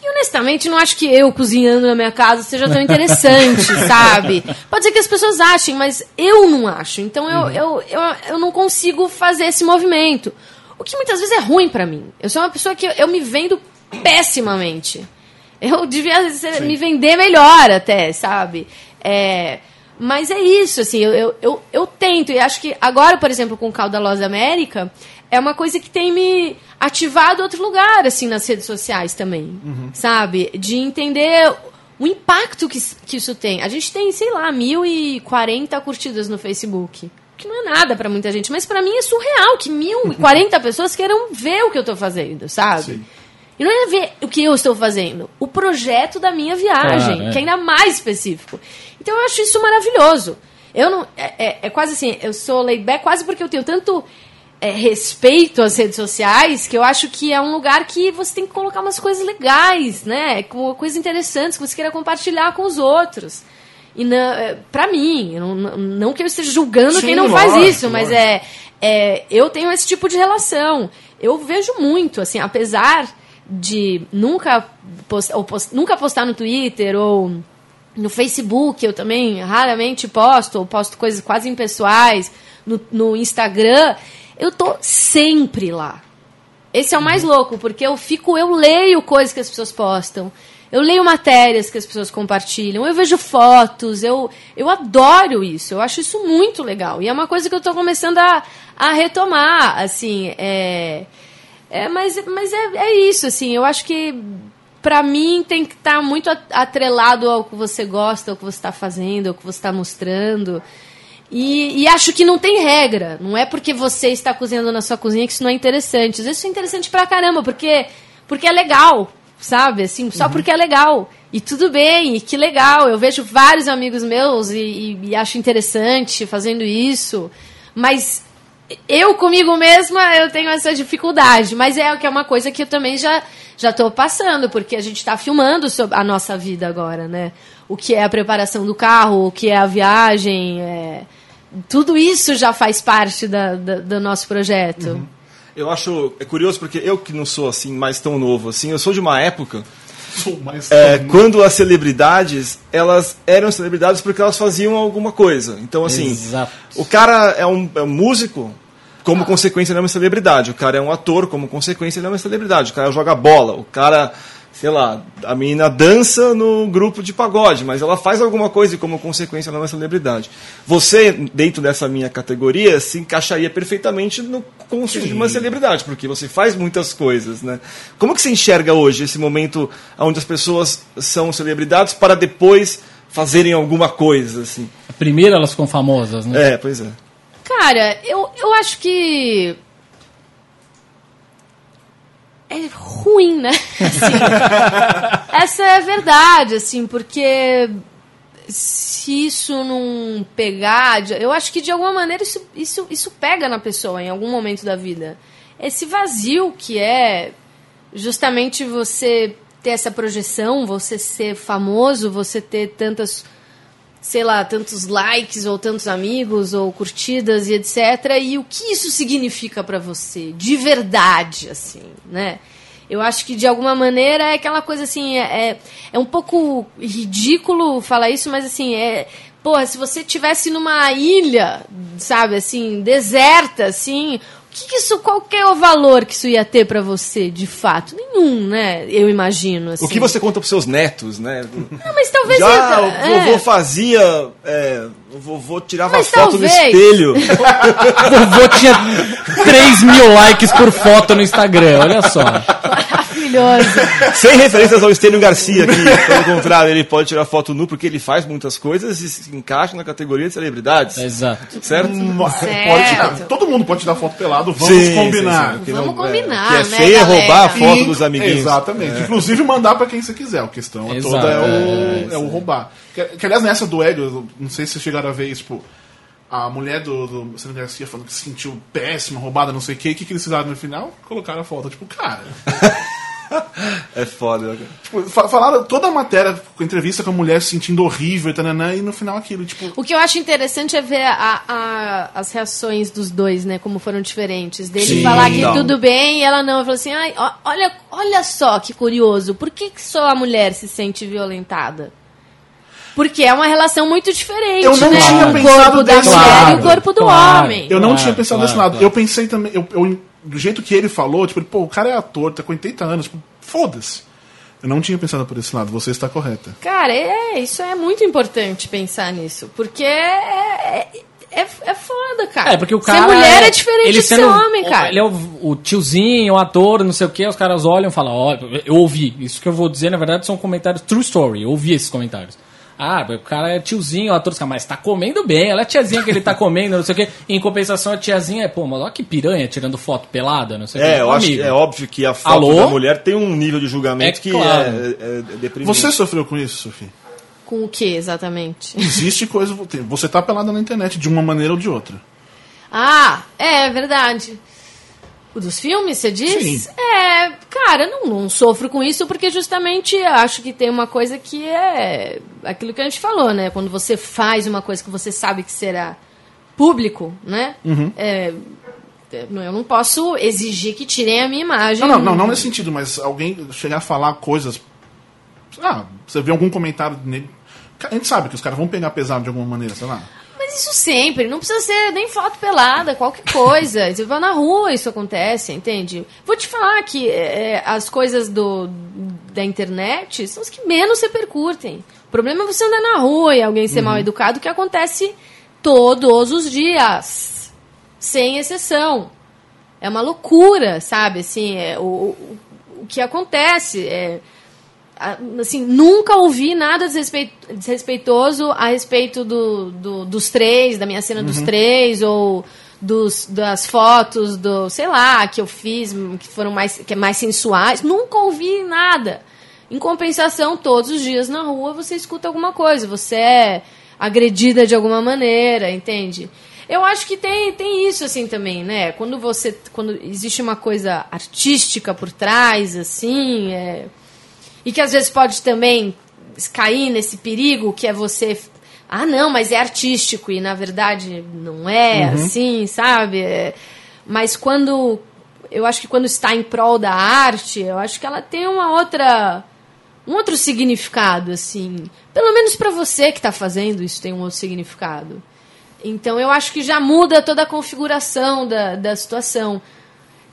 E honestamente, não acho que eu cozinhando na minha casa seja tão interessante, sabe? Pode ser que as pessoas achem, mas eu não acho. Então eu, eu, eu, eu não consigo fazer esse movimento. O que muitas vezes é ruim pra mim. Eu sou uma pessoa que eu, eu me vendo pessimamente. Eu devia ser- me vender melhor até, sabe? É, mas é isso, assim, eu, eu, eu, eu tento. E acho que agora, por exemplo, com o Caudalosa América, é uma coisa que tem me ativado outro lugar, assim, nas redes sociais também, sabe? De entender o impacto que, que isso tem. A gente tem, sei lá, 1.040 curtidas no Facebook. Que não é nada pra muita gente, mas pra mim é surreal que 1.040 pessoas queiram ver o que eu tô fazendo, sabe? Sim. E não é ver o que eu estou fazendo, o projeto da minha viagem, Claro, é. que é ainda mais específico. Então eu acho isso maravilhoso. Eu não. É, é- é quase assim, eu sou laid back quase porque eu tenho tanto é, respeito às redes sociais que eu acho que é um lugar que você tem que colocar umas coisas legais, né? Coisas interessantes que você queira compartilhar com os outros. E é, pra mim, não, não- que eu esteja julgando Sim, quem não faz lógico, isso, mas é, é, eu tenho esse tipo de relação. Eu vejo muito, assim, apesar de nunca, post, ou post- nunca postar no Twitter ou no Facebook, eu também raramente posto, ou posto coisas quase impessoais, no, no Instagram, eu tô sempre lá. Esse é o mais louco, porque eu fico, eu leio coisas que as pessoas postam, eu leio matérias que as pessoas compartilham, eu vejo fotos, eu, eu adoro isso, eu acho isso muito legal. E é uma coisa que eu tô começando a, a retomar, assim, é, é, mas mas é, é isso, assim, eu acho que pra mim tem que estar muito at- atrelado ao que você gosta, ao que você está fazendo, ao que você está mostrando. E, e acho que não tem regra. Não é porque você está cozinhando na sua cozinha que isso não é interessante. Às vezes isso é interessante pra caramba, porque, porque é legal, sabe? Assim, só porque é legal. E tudo bem, e que legal. Eu vejo vários amigos meus e, e- e acho interessante fazendo isso. Mas eu comigo mesma eu tenho essa dificuldade, mas é que é uma coisa que eu também já já estou passando, porque a gente está filmando sobre a nossa vida agora, né? O que é a preparação do carro, o que é a viagem, é, tudo isso já faz parte da, da- do nosso projeto. Uhum. Eu acho é curioso porque eu que não sou assim mais tão novo assim, eu sou de uma época Sou mais é, quando as celebridades, elas eram celebridades porque elas faziam alguma coisa. Então, assim, Exato. o cara é um, é um músico, como consequência ele é uma celebridade. O cara é um ator, como consequência ele é uma celebridade. O cara joga bola, o cara, sei lá, a menina dança no grupo de pagode, mas ela faz alguma coisa e como consequência ela é uma celebridade. Você, dentro dessa minha categoria, se encaixaria perfeitamente no conceito de uma celebridade, porque você faz muitas coisas, né? Como que você enxerga hoje esse momento onde as pessoas são celebridades para depois fazerem alguma coisa, assim? Primeiro elas ficam famosas, né? É, pois é. Cara, eu, eu acho que. É ruim, né? Assim, essa é a verdade, assim, porque se isso não pegar. Eu acho que de alguma maneira isso, isso, isso pega na pessoa em algum momento da vida. Esse vazio que é justamente você ter essa projeção, você ser famoso, você ter tantas sei lá, tantos likes ou tantos amigos ou curtidas e etc. E o que isso significa pra você, de verdade, assim, né? Eu acho que de alguma maneira é aquela coisa assim, é, é, é um pouco ridículo falar isso, mas assim, é. Porra, se você tivesse numa ilha, sabe, assim, deserta, assim, que, que isso, qual que é o valor que isso ia ter pra você, de fato? Nenhum, né? Eu imagino. Assim. O que você conta pros seus netos, né? Não, mas talvez. Já o é. vovô fazia. É, o vovô tirava Mas foto talvez. no espelho. Vovô tinha 3 mil likes por foto no Instagram, olha só. Maravilhoso. Sem referências ao Estênio Garcia, que, pelo contrário, ele pode tirar foto nu porque ele faz muitas coisas e se encaixa na categoria de celebridades. Exato. Certo? Pode Certo. tirar- todo mundo pode tirar foto pelado, vamos Sim, combinar. sim, sim. Vamos não- é, combinar, que é né, feio é galera? roubar a foto E- dos amiguinhos. Exatamente. Inclusive mandar pra quem você quiser. A questão Exato. toda é o, É, é o roubar. Que, que, aliás, nessa do Hélio, não sei se vocês chegaram a ver isso, tipo, a mulher do, do Sérgio Garcia falando que se sentiu péssima, roubada, não sei o quê. O que, que eles fizeram no final? Colocaram a foto. Tipo, cara. É foda. né, cara? tipo, fa- falaram toda a matéria, com entrevista com a mulher se sentindo horrível e tananã, e no final aquilo, tipo. O que eu acho interessante é ver a- a- as reações dos dois, né? Como foram diferentes. Dele Sim, falar que não. tudo bem e ela não. Eu falei assim, Ai, olha, olha só que curioso. Por que, que só a mulher se sente violentada? Porque é uma relação muito diferente, Eu não né? tinha o pensado corpo da mulher e lado. o corpo do Claro. homem. Eu não Claro, tinha pensado claro, desse lado. claro. Eu pensei também, eu, eu- do jeito que ele falou, tipo, pô, o cara é ator, tá com 80 anos, tipo, foda-se. Eu não tinha pensado por esse lado, você está correta. Cara, é, isso é muito importante pensar nisso. Porque é, é, é, é foda, cara. É, porque o cara. Ser mulher é, diferente ele de ser sendo homem, o- cara. Ele é o, o tiozinho, o ator, não sei o que, os caras olham e falam, ó, eu ouvi. Isso que eu vou dizer, na verdade, são comentários true story. Eu ouvi esses comentários. Ah, o cara é tiozinho, o ator, mas tá comendo bem, ela é a tiazinha que ele tá comendo, não sei o quê. Em compensação, a tiazinha é, pô, mas olha que piranha tirando foto pelada, não sei o quê. É, eu acho é óbvio que a foto Alô? da mulher tem um nível de julgamento É que claro. é, é, é deprimente. Você sofreu com isso, Sofia? Com o que exatamente? Existe coisa. Você tá pelada na internet de uma maneira ou de outra. Ah, é verdade. O dos filmes, você diz? Sim. É, cara, não, não sofro com isso porque justamente acho que tem uma coisa que é aquilo que a gente falou, né? Quando você faz uma coisa que você sabe que será público, né? Uhum. É, é, eu não posso exigir que tirem a minha imagem. Não, não, não, não nesse sentido, mas alguém chegar a falar coisas. Ah, você vê algum comentário nele. A gente sabe que os caras vão pegar pesado de alguma maneira, sei lá. Isso sempre, não precisa ser nem foto pelada, qualquer coisa. Você vai na rua, isso acontece, entende? Vou te falar que é, as coisas do, da internet são as que menos repercutem. O problema é você andar na rua e alguém ser mal educado, que acontece todos os dias, sem exceção. É uma loucura, sabe? Assim, é, o, o, o que acontece é assim, nunca ouvi nada desrespeito- desrespeitoso a respeito do, do- dos três, da minha cena dos três, ou dos, das fotos do, sei lá, que eu fiz, que foram mais, que é mais sensuais. Nunca ouvi nada. Em compensação, todos os dias na rua você escuta alguma coisa, você é agredida de alguma maneira, entende? Eu acho que tem, tem isso assim também, né? Quando você. Quando existe uma coisa artística por trás, assim, é, e que às vezes pode também cair nesse perigo que é você. Ah, não, mas é artístico e na verdade não é assim, sabe? É, mas quando. Eu acho que quando está em prol da arte, eu acho que ela tem uma outra. um outro significado, assim. Pelo menos pra você que tá fazendo isso tem um outro significado. Então eu acho que já muda toda a configuração da, da situação.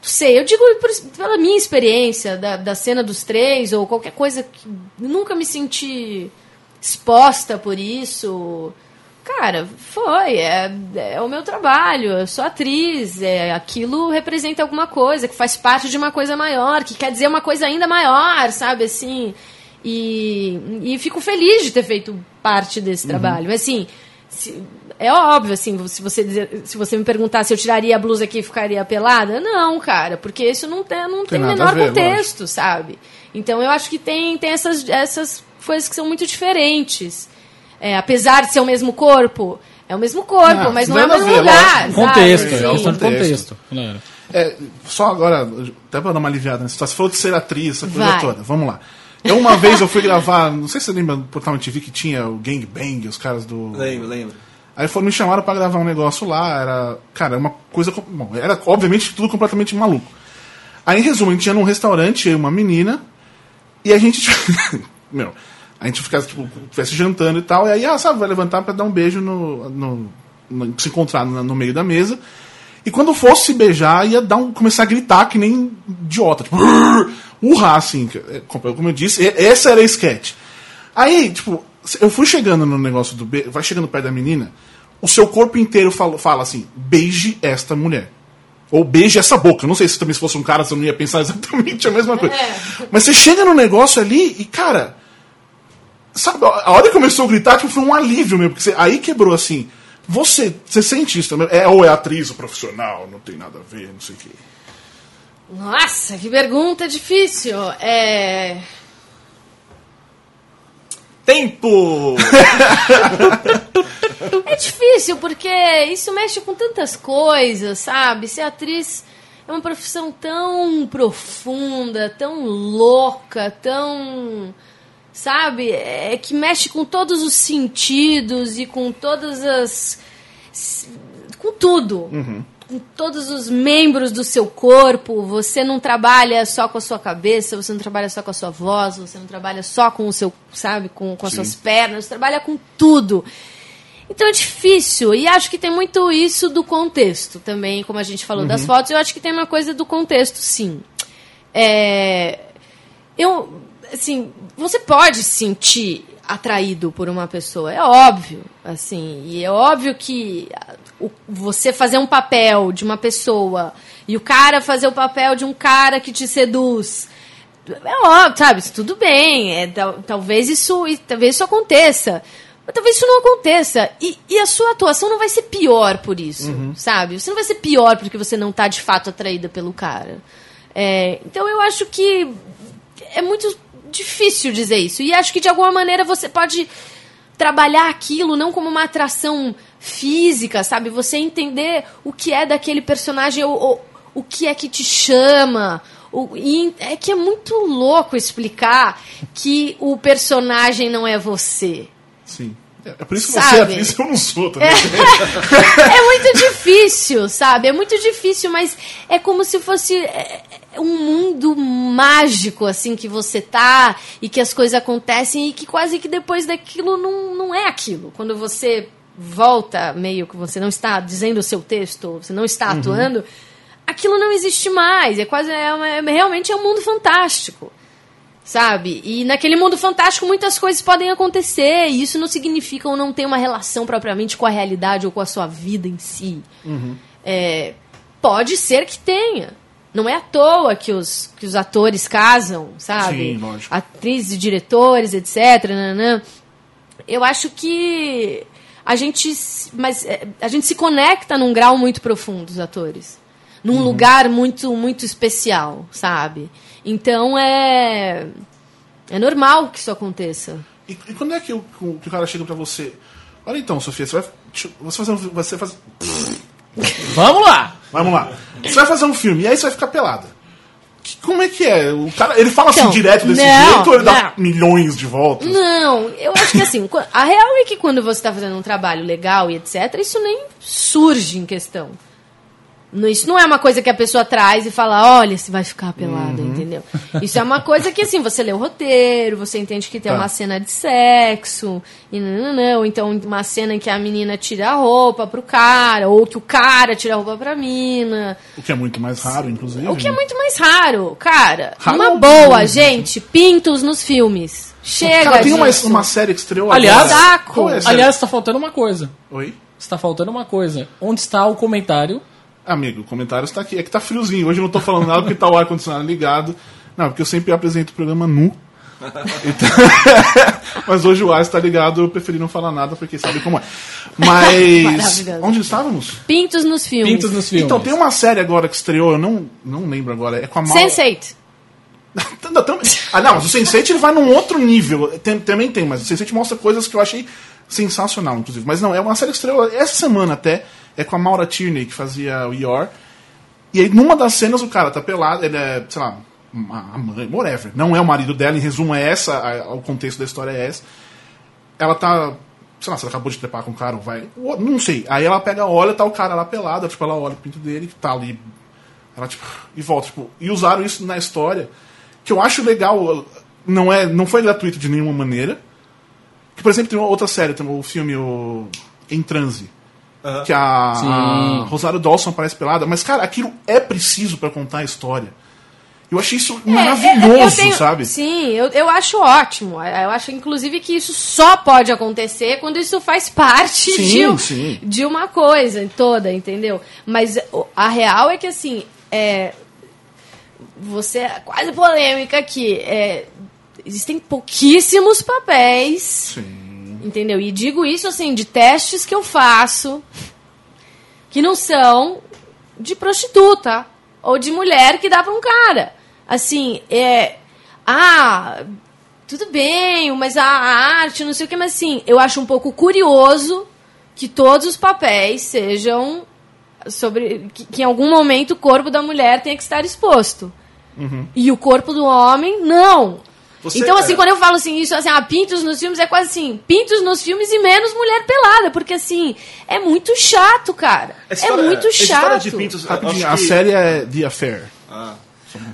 Não sei, eu digo por- pela minha experiência da, da cena dos três, ou qualquer coisa que nunca me senti exposta por isso. Cara, foi, é, é o meu trabalho, eu sou atriz, é, aquilo representa alguma coisa, que faz parte de uma coisa maior, que quer dizer uma coisa ainda maior, sabe, assim, e, e fico feliz de ter feito parte desse trabalho, mas assim, se- é óbvio, assim, se você, dizer- se você me perguntar se eu tiraria a blusa aqui e ficaria pelada, não, cara, porque isso não tem, não tem, nada menor ver, contexto, sabe, então eu acho que tem, tem essas, essas coisas que são muito diferentes, é, apesar de ser o mesmo corpo, é o mesmo corpo, Não, mas não é o a mesmo ver, lugar. lógico. sabe? Contexto, Sim. é questão de Contexto. É, só agora, até pra dar uma aliviada nessa situação, você falou de ser atriz, essa coisa Vai. toda. Vamos lá. Eu uma vez eu fui gravar, não sei se você lembra do Portal TV que tinha o Gang Bang, os caras do. Lembro, lembro. Aí foram me chamaram pra gravar um negócio lá, era. Cara, uma coisa. Bom, era obviamente tudo completamente maluco. Aí, em resumo, a gente ia num restaurante, eu e uma menina, e a gente. Meu, a gente ficava, tipo, estivesse jantando e tal, e aí, ah, sabe, vai levantar pra dar um beijo no. no, no- se encontrar no, no meio da mesa. E quando fosse se beijar, ia dar um, começar a gritar que nem idiota. Tipo, urrar, assim. é, Como eu disse, essa era a sketch. Aí, tipo, eu fui chegando no negócio do beijo, vai chegando perto da menina, o seu corpo inteiro fala, fala assim: beije esta mulher. Ou beije essa boca. Eu Não sei se também se fosse um cara, você não ia pensar exatamente a mesma coisa. É. Mas você chega no negócio ali e, cara. Sabe, a hora que começou a gritar, tipo, foi um alívio mesmo. Porque você- aí quebrou assim. Você, você sente isso também? É, ou é atriz ou profissional, não tem nada a ver, não sei o quê. Nossa, que pergunta difícil. É. Tempo! É difícil, porque isso mexe com tantas coisas, sabe? Ser atriz é uma profissão tão profunda, tão louca, tão. Sabe? É que mexe com todos os sentidos e com todas as. com tudo. Com todos os membros do seu corpo. Você não trabalha só com a sua cabeça, você não trabalha só com a sua voz, você não trabalha só com o seu. sabe? Com, com as Sim. suas pernas, você trabalha com tudo. Então é difícil. E acho que tem muito isso do contexto também, como a gente falou das fotos. Eu acho que tem uma coisa do contexto, sim. É, eu, assim, você pode se sentir atraído por uma pessoa, é óbvio, assim, e é óbvio que você fazer um papel de uma pessoa e o cara fazer o papel de um cara que te seduz, é óbvio, sabe? Isso tudo bem. É, tal- talvez isso, talvez isso aconteça. Mas talvez isso não aconteça. E, e a sua atuação não vai ser pior por isso, sabe? Você não vai ser pior porque você não tá de fato atraída pelo cara. É, então eu acho que é muito difícil dizer isso. E acho que de alguma maneira você pode trabalhar aquilo não como uma atração física, sabe? Você entender o que é daquele personagem, ou, ou- o que é que te chama. O, e é que é muito louco explicar que o personagem não é você. Sim. É é por isso que Sabe? você é atriz eu não sou também. É muito difícil, sabe? É muito difícil, mas é como se fosse é, é um mundo mágico, assim, que você tá e que as coisas acontecem e que quase que depois daquilo não, não é aquilo. Quando você volta, meio que você não está dizendo o seu texto, você não está atuando, aquilo não existe mais. É quase, é, uma- é- realmente é um mundo fantástico sabe? E naquele mundo fantástico muitas coisas podem acontecer, e isso não significa ou não ter uma relação propriamente com a realidade ou com a sua vida em si. É, pode ser que tenha. Não é à toa que os, que os atores casam, sabe? Sim, lógico. Atrizes diretores, etc. nananã. Eu acho que a gente, se- mas é, a gente se conecta num grau muito profundo, os atores. Num Uhum. lugar muito, muito especial, sabe? Então é. É normal que isso aconteça. E, e quando é que o, que o cara chega pra você? Olha então, Sofia, você vai. Você fazer um, você faz, Vamos lá! Vamos lá. Você vai fazer um filme e aí você vai ficar pelada. Que- Como é que é? O cara, ele fala Então, assim direto desse não, jeito ou ele dá não. milhões de voltas? Não, eu acho que assim, a real é que quando você está fazendo um trabalho legal e etc., isso nem surge em questão. Isso não é uma coisa que a pessoa traz e fala, olha, se vai ficar pelado, Uhum. entendeu? Isso é uma coisa que, assim, você lê o roteiro, você entende que tem Tá. uma cena de sexo, e não, não, não, ou então uma cena em que a menina tira a roupa pro cara, ou que o cara tira a roupa pra mina. O que é muito mais raro, inclusive. O que é muito mais raro, cara. Raro uma é boa, muito. gente, pintos nos filmes. Chega, Cara, tem uma, uma série que estreou Aliás- agora. É? Aliás, tá faltando uma coisa. Oi? Está faltando uma coisa. Onde está o comentário? Amigo, o comentário está aqui. É que tá friozinho. Hoje eu não tô falando nada porque tá o ar-condicionado ligado. Não, porque eu sempre apresento o programa nu. Então- Mas hoje o ar está ligado, eu preferi não falar nada porque sabe como é. Mas. Onde estávamos? Pintos nos filmes. Pintos nos filmes. Então, tem uma série agora que estreou, eu não, não lembro agora. É com a Mal... Sense8. Não, tam- Ah, não, mas o Sense8 ele vai num outro nível. Tem- também tem, mas o Sense8 mostra coisas que eu achei sensacional, inclusive. Mas não, é uma série que estreou essa semana até. É com a Maura Tierney, que fazia o Yor. E aí, numa das cenas, o cara tá pelado, ele é, sei lá, a mãe, whatever. Não é o marido dela, em resumo, é essa, a- o contexto da história é esse. Ela tá. Sei lá, se ela acabou de trepar com o cara vai. Não sei. Aí ela pega, olha, tá o cara lá pelado, tipo, ela olha o pinto dele, que tá ali. Ela, tipo, e volta, tipo. E usaram isso na história. Que eu acho legal. Não, é, não foi gratuito de nenhuma maneira. Que, por exemplo, tem uma outra série, tem o filme o Em Transe. Aham. Que a, a. Rosário Dawson aparece pelada. Mas, cara, aquilo é preciso pra contar a história. Eu achei isso É, é, maravilhoso, eu tenho- sabe? Sim, eu, eu acho ótimo. Eu acho, inclusive, que isso só pode acontecer quando isso faz parte Sim, de, um- sim. de uma coisa toda, entendeu? Mas a real é que, assim, é, você é quase polêmica aqui. É, existem pouquíssimos papéis, Sim. entendeu? E digo isso, assim, de testes que eu faço que não são de prostituta ou de mulher que dá pra um cara. Assim, é. Ah, tudo bem, mas a arte, não sei o que, mas assim, eu acho um pouco curioso que todos os papéis sejam sobre. que, que em algum momento o corpo da mulher tenha que estar exposto. E o corpo do homem, não. Você- então, assim, é. quando eu falo assim, isso assim, ah, pintos nos filmes, é quase assim, pintos nos filmes e menos mulher pelada, porque assim, é muito chato, cara. Essa é história- muito história chato. de pintos, Rapidinho, acho a que- série é The Affair. Ah.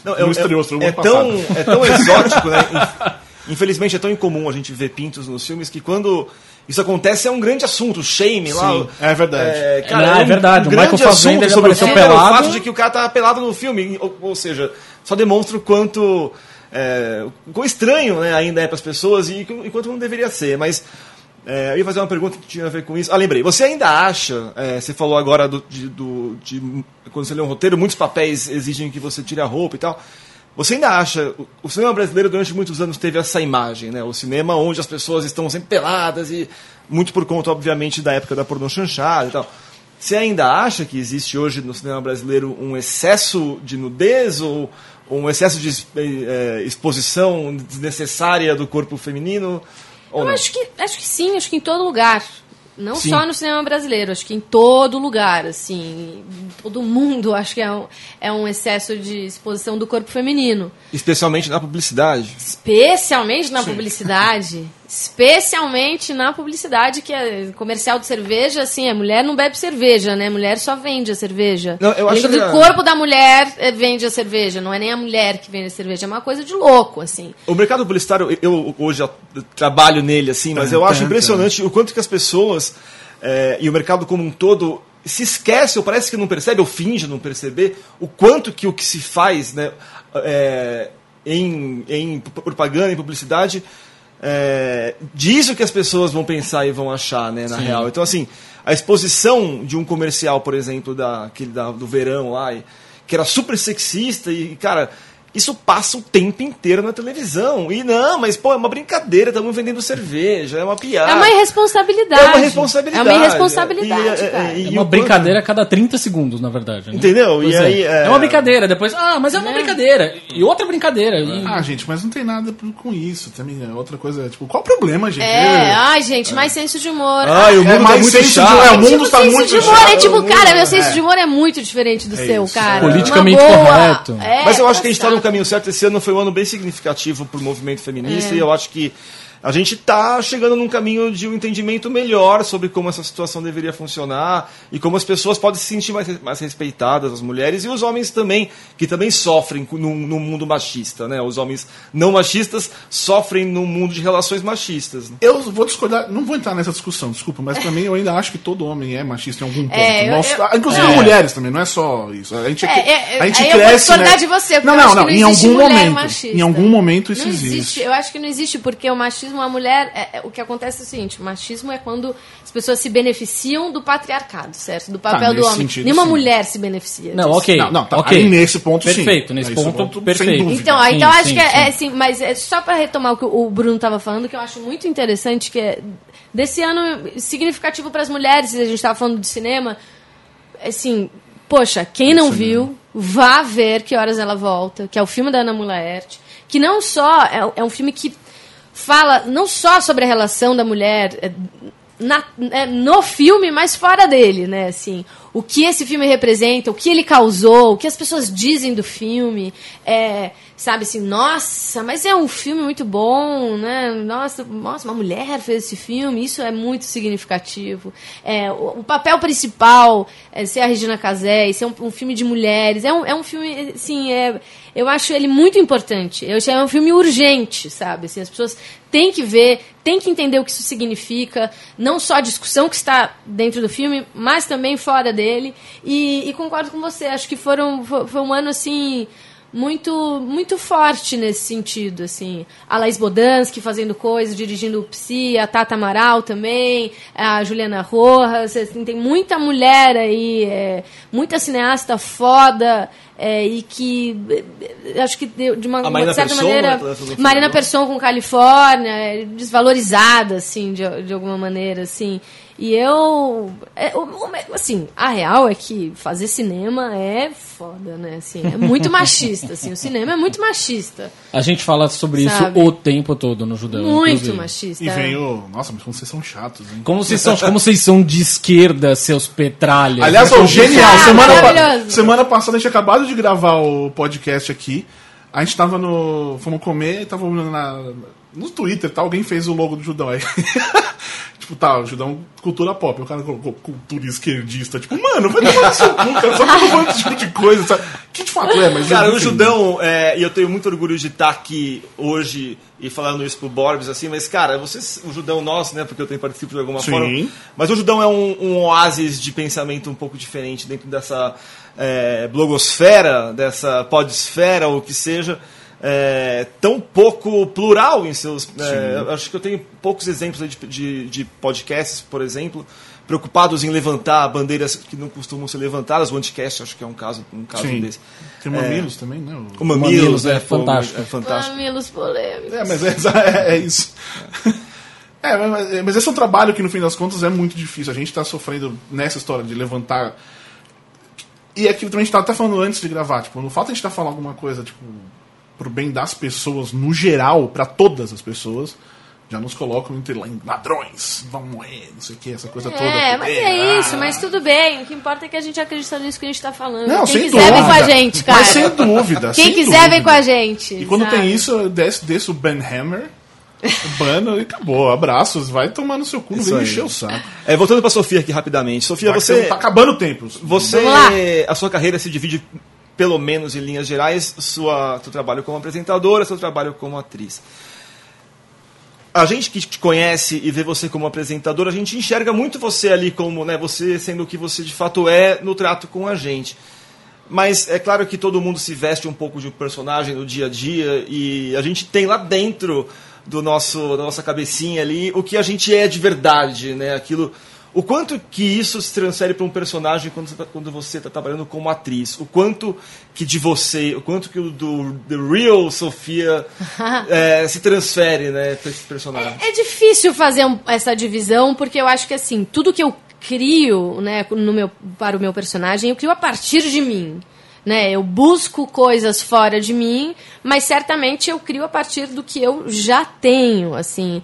Não, é, estreou, é, é tão, é tão exótico, né? Inf- Infelizmente é tão incomum a gente ver pintos nos filmes que quando isso acontece é um grande assunto, o shame lá. Sim, é verdade. É, Não, é um verdade, o grande Michael Fassbender assunto sobre o filme é o pelado. fato de que o cara tava pelado no filme, ou, ou seja, só demonstra o quanto é, estranho né, ainda é para as pessoas e o quanto não deveria ser, mas é, eu ia fazer uma pergunta que tinha a ver com isso. Ah, lembrei. Você ainda acha, é, você falou agora do, de, do- de- quando você lê um roteiro, muitos papéis exigem que você tire a roupa e tal. Você ainda acha, o, o cinema brasileiro durante muitos anos teve essa imagem, né? O cinema onde as pessoas estão sempre peladas e muito por conta, obviamente, da época da pornô chanchada e tal. Você ainda acha que existe hoje no cinema brasileiro um excesso de nudez ou um excesso de es- eh, exposição desnecessária do corpo feminino? Ou Eu não? acho que, acho que sim, acho que em todo lugar. Não Sim. só no cinema brasileiro, acho que em todo lugar, assim, em todo mundo, acho que é um, é um excesso de exposição do corpo feminino. Especialmente na publicidade. Especialmente na publicidade. Especialmente na publicidade, que é comercial de cerveja, assim, a mulher não bebe cerveja, né? A mulher só vende a cerveja. Não, eu acho que o corpo da mulher eh, vende a cerveja, não é nem a mulher que vende a cerveja, é uma coisa de louco, assim. O mercado publicitário, eu- hoje eu trabalho nele, assim, mas eu acho impressionante o quanto que as pessoas eh, e o mercado como um todo se esquece, ou parece que não percebe, ou finge não perceber, o quanto que o que se faz né, eh, em, em propaganda, em publicidade, eh, diz o que as pessoas vão pensar e vão achar, né, na real. Então, assim, a exposição de um comercial, por exemplo, da, aquele da, do verão lá, e- que era super sexista e, cara, isso passa o tempo inteiro na televisão. E não, mas, pô, é uma brincadeira, estamos vendendo cerveja, é uma piada. É uma irresponsabilidade. É uma responsabilidade. É uma irresponsabilidade, E, é, cara. é, e É uma brincadeira a cada 30 segundos, na verdade. né? Entendeu? Pois E é. aí, é- é... uma brincadeira. Depois, ah, mas é uma Né? brincadeira. E outra brincadeira. E- Ah, gente, mas não tem nada com isso também. É outra coisa, tipo, qual o problema, gente? É, ai, gente, mais senso de humor. Ai, o mundo É tá mais muito senso de- chato. é, o mundo tipo, tá muito de humor chato, é tipo, cara, meu senso é. de humor é muito diferente do É seu, cara. Politicamente correto. Mas eu acho que a gente está tá no caminho certo. Esse ano foi um ano bem significativo para o movimento feminista É. e eu acho que a gente está chegando num caminho de um entendimento melhor sobre como essa situação deveria funcionar e como as pessoas podem se sentir mais, mais respeitadas, as mulheres e os homens também, que também sofrem no, no mundo machista. Né? Os homens não machistas sofrem no mundo de relações machistas. Né? Eu vou discordar, não vou entrar nessa discussão, desculpa, mas pra mim eu ainda acho que todo homem é machista em algum ponto. É, eu- Nós- eu- inclusive É. mulheres também, não é só isso. A gente, É, é, a gente aí eu vou cresce. discordar né? de você, porque não, eu não, acho não, que não em existe algum mulher momento. machista. Em algum momento isso não existe. Eu acho que não existe, porque o machismo, a mulher. é- é- o que acontece é o seguinte: o machismo é quando as pessoas se beneficiam do patriarcado, certo? Do papel do nesse homem. sentido, Nenhuma sim. mulher se beneficia. Não, disso. ok. Não, não, tá, ok. aí nesse ponto, sim. Perfeito, nesse Esse ponto, ponto, perfeito. Então, Sim, então acho sim, que é, sim. é assim, mas é só para retomar o que o Bruno estava falando, que eu acho muito interessante, que é desse ano significativo para as mulheres, a gente estava falando de cinema, assim, poxa, quem não viu, vá ver que horas ela volta, que é o filme da Ana Mulaert, que não só é, é um filme que fala não só sobre a relação da mulher é, na- é, no filme, mas fora dele, né? Assim, o que esse filme representa, o que ele causou, o que as pessoas dizem do filme, é, sabe assim, nossa, mas é um filme muito bom, né? Nossa, nossa, uma mulher fez esse filme, isso é muito significativo. É, o, o papel principal é ser a Regina Casé, ser um, um filme de mulheres, é um, é um filme, assim, é, eu acho ele muito importante. Eu acho é um filme urgente, sabe? Assim, as pessoas têm que ver, têm que entender o que isso significa, não só a discussão que está dentro do filme, mas também fora dele. E, e concordo com você, acho que foram, foi, foi um ano assim muito muito forte nesse sentido, assim. A Laís Bodansky fazendo coisas, dirigindo o Psi, a Tata Amaral também, a Juliana Rojas, assim, tem muita mulher aí, é, muita cineasta foda, é, e que é, acho que de uma, A Marina de certa Persson, maneira Marina. Persson com Califórnia é, desvalorizada assim de, de alguma maneira assim e eu é, o- o- assim a real é que fazer cinema é foda né assim é muito machista assim o cinema é muito machista A gente fala sobre Sabe? isso o tempo todo no Judão. muito inclusive. machista E veio. Nossa, mas como vocês são chatos, hein? Como vocês, são, como vocês são de esquerda, seus petralhas. Aliás, ó, genial. Ah, Semana, pa- semana passada a gente acabado de gravar o podcast aqui. A gente tava no. Fomos comer e tava na, no Twitter, tá? Alguém fez o logo do Judão aí. tipo, tá, o Judão cultura pop. O cara colocou cultura esquerdista. Tipo, mano, vai tomar no seu cu, cara. Só tô falando esse tipo de coisa, sabe? Que de fato é, mas. Cara, o. Judão, é, e eu tenho muito orgulho de estar aqui hoje e falando isso pro Borbs, assim, mas, cara, vocês, o Judão nosso, né, porque eu tenho participado de alguma Sim. forma, mas o Judão é um, um oásis de pensamento um pouco diferente dentro dessa é, blogosfera, dessa podesfera, ou o que seja, é, tão pouco plural em seus... é, acho que eu tenho poucos exemplos de, de, de podcasts, por exemplo, preocupados em levantar bandeiras que não costumam ser levantadas, o Anticast acho que é um caso, um caso Sim. desse. Tem Mamilos também, né? O- O Mamilos, Mamilos, é, é fantástico. É fantástico. Mamilos polêmicos É, mas é, é- é isso. É, mas, mas esse é um trabalho que, no fim das contas, é muito difícil. A gente está sofrendo nessa história de levantar. E aquilo também a gente estava até falando antes de gravar. Tipo, no fato de a gente estar falando alguma coisa, tipo, pro bem das pessoas, no geral, para todas as pessoas, já nos colocam entre lá em ladrões, vão morrer, não sei o que, essa coisa toda. É, mas é isso, ah. mas tudo bem. O que importa é que a gente acredita nisso que a gente tá falando. Não, Quem sem quiser vem com a dúvida. gente, cara. Mas sem dúvida. Quem sem quiser vem dúvida. com a gente. E quando sabe? tem isso, desce, desce o Ben Hammer, o Bano e acabou. Abraços, vai tomar no seu cu, Isso vem encher o saco. É, voltando pra Sofia aqui rapidamente. Sofia, Vai você, Tá acabando o tempo. você Vamos lá. a sua carreira se divide pelo menos em linhas gerais, sua seu trabalho como apresentadora, seu trabalho como atriz. A gente que te conhece e vê você como apresentadora, a gente enxerga muito você ali como, né, você sendo o que você de fato é no trato com a gente. Mas é claro que todo mundo se veste um pouco de um personagem no dia a dia e a gente tem lá dentro do nosso da nossa cabecinha ali o que a gente é de verdade, né? Aquilo o quanto que isso se transfere para um personagem quando você, tá, quando você está trabalhando como atriz? O quanto que de você, o quanto que o do The Real Sofia é, se transfere, né, para esse personagem? É difícil fazer um- essa divisão, porque eu acho que assim, tudo que eu crio, né, no meu, para o meu personagem, eu crio a partir de mim. Né, eu busco coisas fora de mim, mas certamente eu crio a partir do que eu já tenho, assim.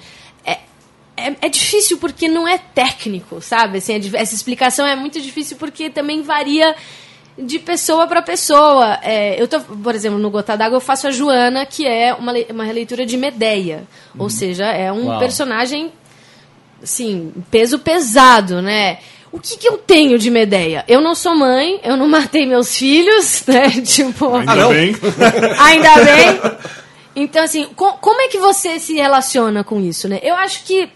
É, é, difícil porque não é técnico, sabe? Assim, é essa explicação é muito difícil porque também varia de pessoa para pessoa. É, eu tô, por exemplo, no Gota d'Água eu faço a Joana, que é uma, uma releitura de Medeia. Ou seja, é um Uau. personagem, assim, peso pesado, né? O que, que eu tenho de Medeia? Eu não sou mãe, eu não matei meus filhos, né? Tipo, Ainda não. bem. ainda bem. Então, assim, co- como é que você se relaciona com isso, né? Eu acho que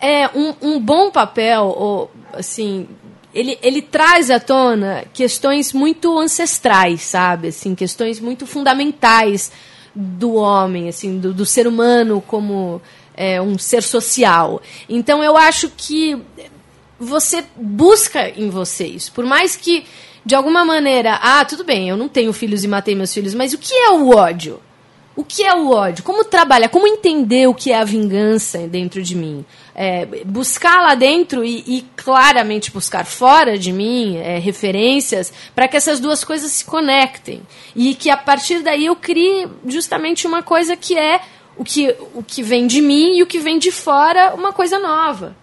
é um, um bom papel, ou, assim, ele, ele traz à tona questões muito ancestrais, sabe? Assim, questões muito fundamentais do homem, assim, do, do ser humano como é, um ser social. Então, eu acho que você busca em vocês. Por mais que, de alguma maneira, ah, tudo bem, eu não tenho filhos e matei meus filhos, mas o que é o ódio? O que é o ódio? Como trabalhar? Como entender o que é a vingança dentro de mim? É, buscar lá dentro e, e claramente buscar fora de mim é, referências para que essas duas coisas se conectem. E que a partir daí eu crie justamente uma coisa que é o que, o que vem de mim e o que vem de fora, uma coisa nova.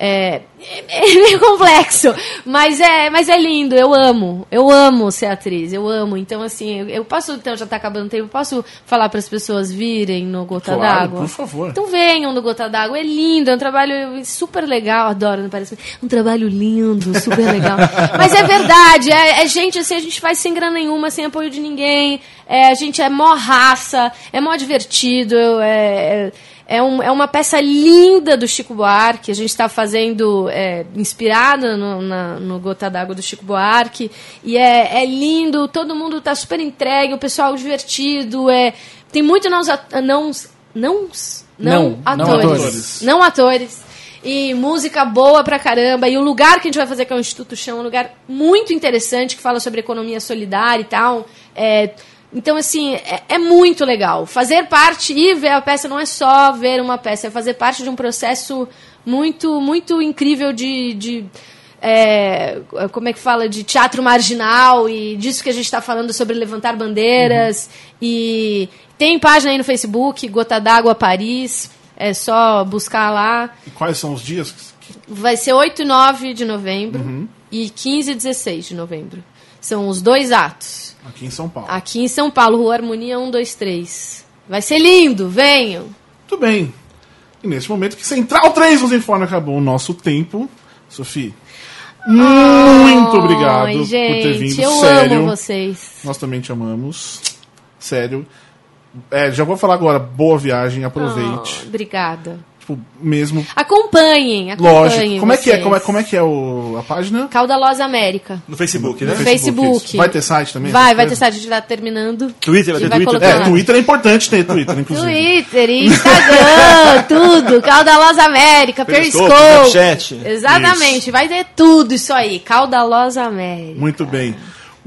É, é, é meio complexo, mas é, mas é lindo, eu amo, eu amo ser atriz, eu amo. Então, assim, eu, eu posso, então já tá acabando o tempo, posso falar para as pessoas virem no Gota Claro, d'Água? por favor. Então venham no Gota d'Água, é lindo, é um trabalho super legal, adoro, não parece? Um trabalho lindo, super legal. Mas é verdade, é, é gente assim, a gente faz sem grana nenhuma, sem apoio de ninguém, é, a gente é mó raça, é mó divertido, é, é, um- é uma peça linda do Chico Buarque, a gente está fazendo, é, inspirada no, na- no Gota d'Água do Chico Buarque, e é, é lindo, todo mundo está super entregue, o pessoal divertido, é, tem muito não, não, não, não, Não, atores. não atores. Não atores. E música boa pra caramba. E o lugar que a gente vai fazer, que é o Instituto Chão, é um lugar muito interessante, que fala sobre economia solidária e tal. É, então, assim, é, é muito legal. Fazer parte e ver a peça não é só ver uma peça, é fazer parte de um processo muito, muito incrível de. de é, como é que fala? De teatro marginal e disso que a gente está falando sobre levantar bandeiras. E tem página aí no Facebook, Gota d'Água Paris. É só buscar lá. E quais são os dias? Vai ser 8 e 9 de novembro e 15 e 16 de novembro. São os dois atos. Aqui em São Paulo. Aqui em São Paulo, Rua Harmonia 123. Vai ser lindo, venham! Muito bem. E nesse momento que Central 3 nos informa acabou o nosso tempo. Sofia, muito obrigado Ai, por ter gente, vindo. eu Sério. amo vocês. Nós também te amamos. Sério. É, já vou falar agora. Boa viagem, aproveite. Oh, obrigada. Tipo, mesmo. Acompanhem, acompanhem. Lógico. Como é que é? Como é, como é que é o, a página? Caudalosa América. No Facebook, né? No Facebook. isso. Vai ter site também? Vai, vai ter site, a gente tá terminando. Twitter, vai ter vai Twitter. É, lá. Twitter é importante ter Twitter, inclusive. Twitter, Instagram, tudo. Caudalosa América, Periscope, Periscope. Exatamente, vai ter tudo isso aí. Caudalosa América. Muito bem.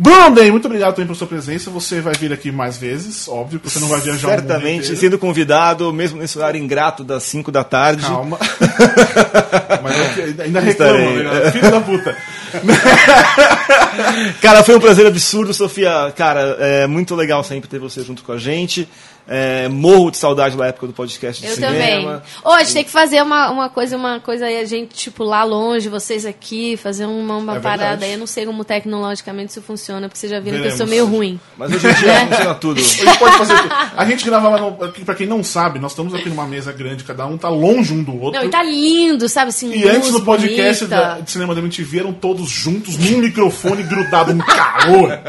Bruno Day, muito obrigado também pela sua presença. Você vai vir aqui mais vezes, óbvio, porque você não vai viajar Certamente, sendo convidado, mesmo nesse horário ingrato das 5 da tarde. Calma. Mas eu ainda reclama, Estarei. né? Filho da puta. Cara, foi um prazer absurdo, Sofia. Cara, é muito legal sempre ter você junto com a gente. É, morro de saudade da época do podcast de Eu cinema. também. Hoje tem que fazer uma, uma coisa, uma coisa aí, a gente, tipo, lá longe, vocês aqui, fazer uma, uma É parada verdade. aí. Eu não sei como tecnologicamente isso funciona, porque vocês já viram que eu Veremos. sou meio ruim. Mas hoje em dia funciona tudo. A gente pode fazer. tudo. A gente gravava. No, pra quem não sabe, nós estamos aqui numa mesa grande, cada um tá longe um do outro. Não, e tá lindo, sabe assim, E antes do podcast da, de cinema da MTV eram todos juntos num microfone grudado, um calor.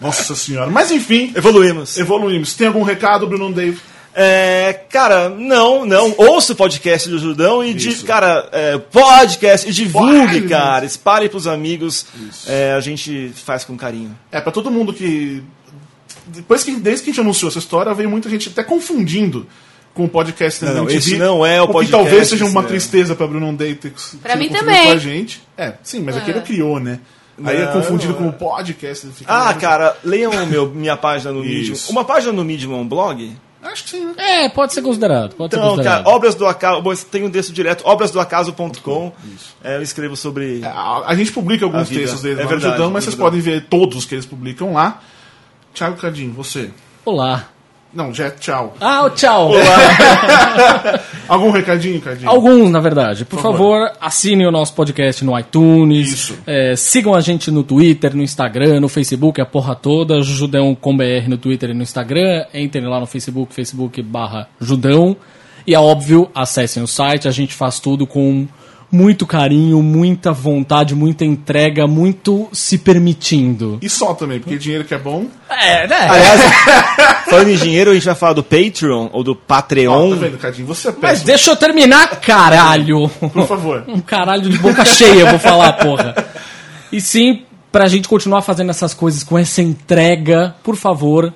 Nossa senhora. Mas enfim, Evoluímos. evoluímos. Tem algum recado, Bruno Dave? É, cara, não, não. Ouça o podcast do Judão e, de, cara, é, podcast e divulgue, cara. Espalhe pros amigos. É, a gente faz com carinho. É, pra todo mundo que. Depois que, desde que a gente anunciou essa história, veio muita gente até confundindo com o podcast Não, MTV. esse não é o que podcast, talvez seja uma é. tristeza pra Bruno Day ter que Pra ter mim também. com a gente. É, sim, mas aquele criou, né? Aí é Não, confundido não com é. o podcast. fica Ah, cara, leiam meu, minha página no Medium. Uma página no Medium é um blog? Acho que sim, né? É, pode ser considerado. Pode ser Então, considerado. cara, obras do acaso. Bom, tem um texto direto, obrasdoacaso.com. É, eu escrevo sobre. A, a gente publica alguns textos deles É lá verdade, Judão, mas é vocês podem ver todos que eles publicam lá. Thiago Cadinho, você. Olá. Não, já é tchau. Ah, tchau. Algum recadinho, Cadinho? Alguns, na verdade. Por, Por favor, assinem o nosso podcast no iTunes. Isso. É, sigam a gente no Twitter, no Instagram, no Facebook, a porra toda. Judão com BR no Twitter e no Instagram. Entrem lá no Facebook, Facebook barra Judão. E é óbvio, acessem o site. A gente faz tudo com muito carinho, muita vontade, muita entrega, muito se permitindo. E só também, porque dinheiro que é bom. É, né? Aliás, falando em dinheiro, a gente vai falar do Patreon ou do Patreon. tá vendo, Cadinho? Você é Mas deixa eu terminar, caralho! Por favor. Um caralho de boca cheia, eu vou falar, porra. E sim, pra gente continuar fazendo essas coisas com essa entrega, por favor,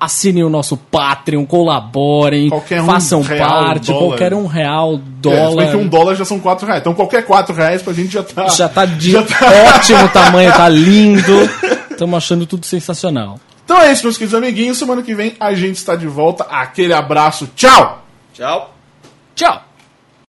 assinem o nosso Patreon, colaborem, Qualquer um façam real, parte, dólar. qualquer um real, É, dólar. bem que um dólar já são 4 reais. Então qualquer 4 reais pra gente já tá. Já tá de Já tá. ótimo tamanho, tá lindo. Estamos achando tudo sensacional. Então é isso, meus queridos amiguinhos. Semana que vem a gente está de volta. Aquele abraço. Tchau! Tchau. Tchau!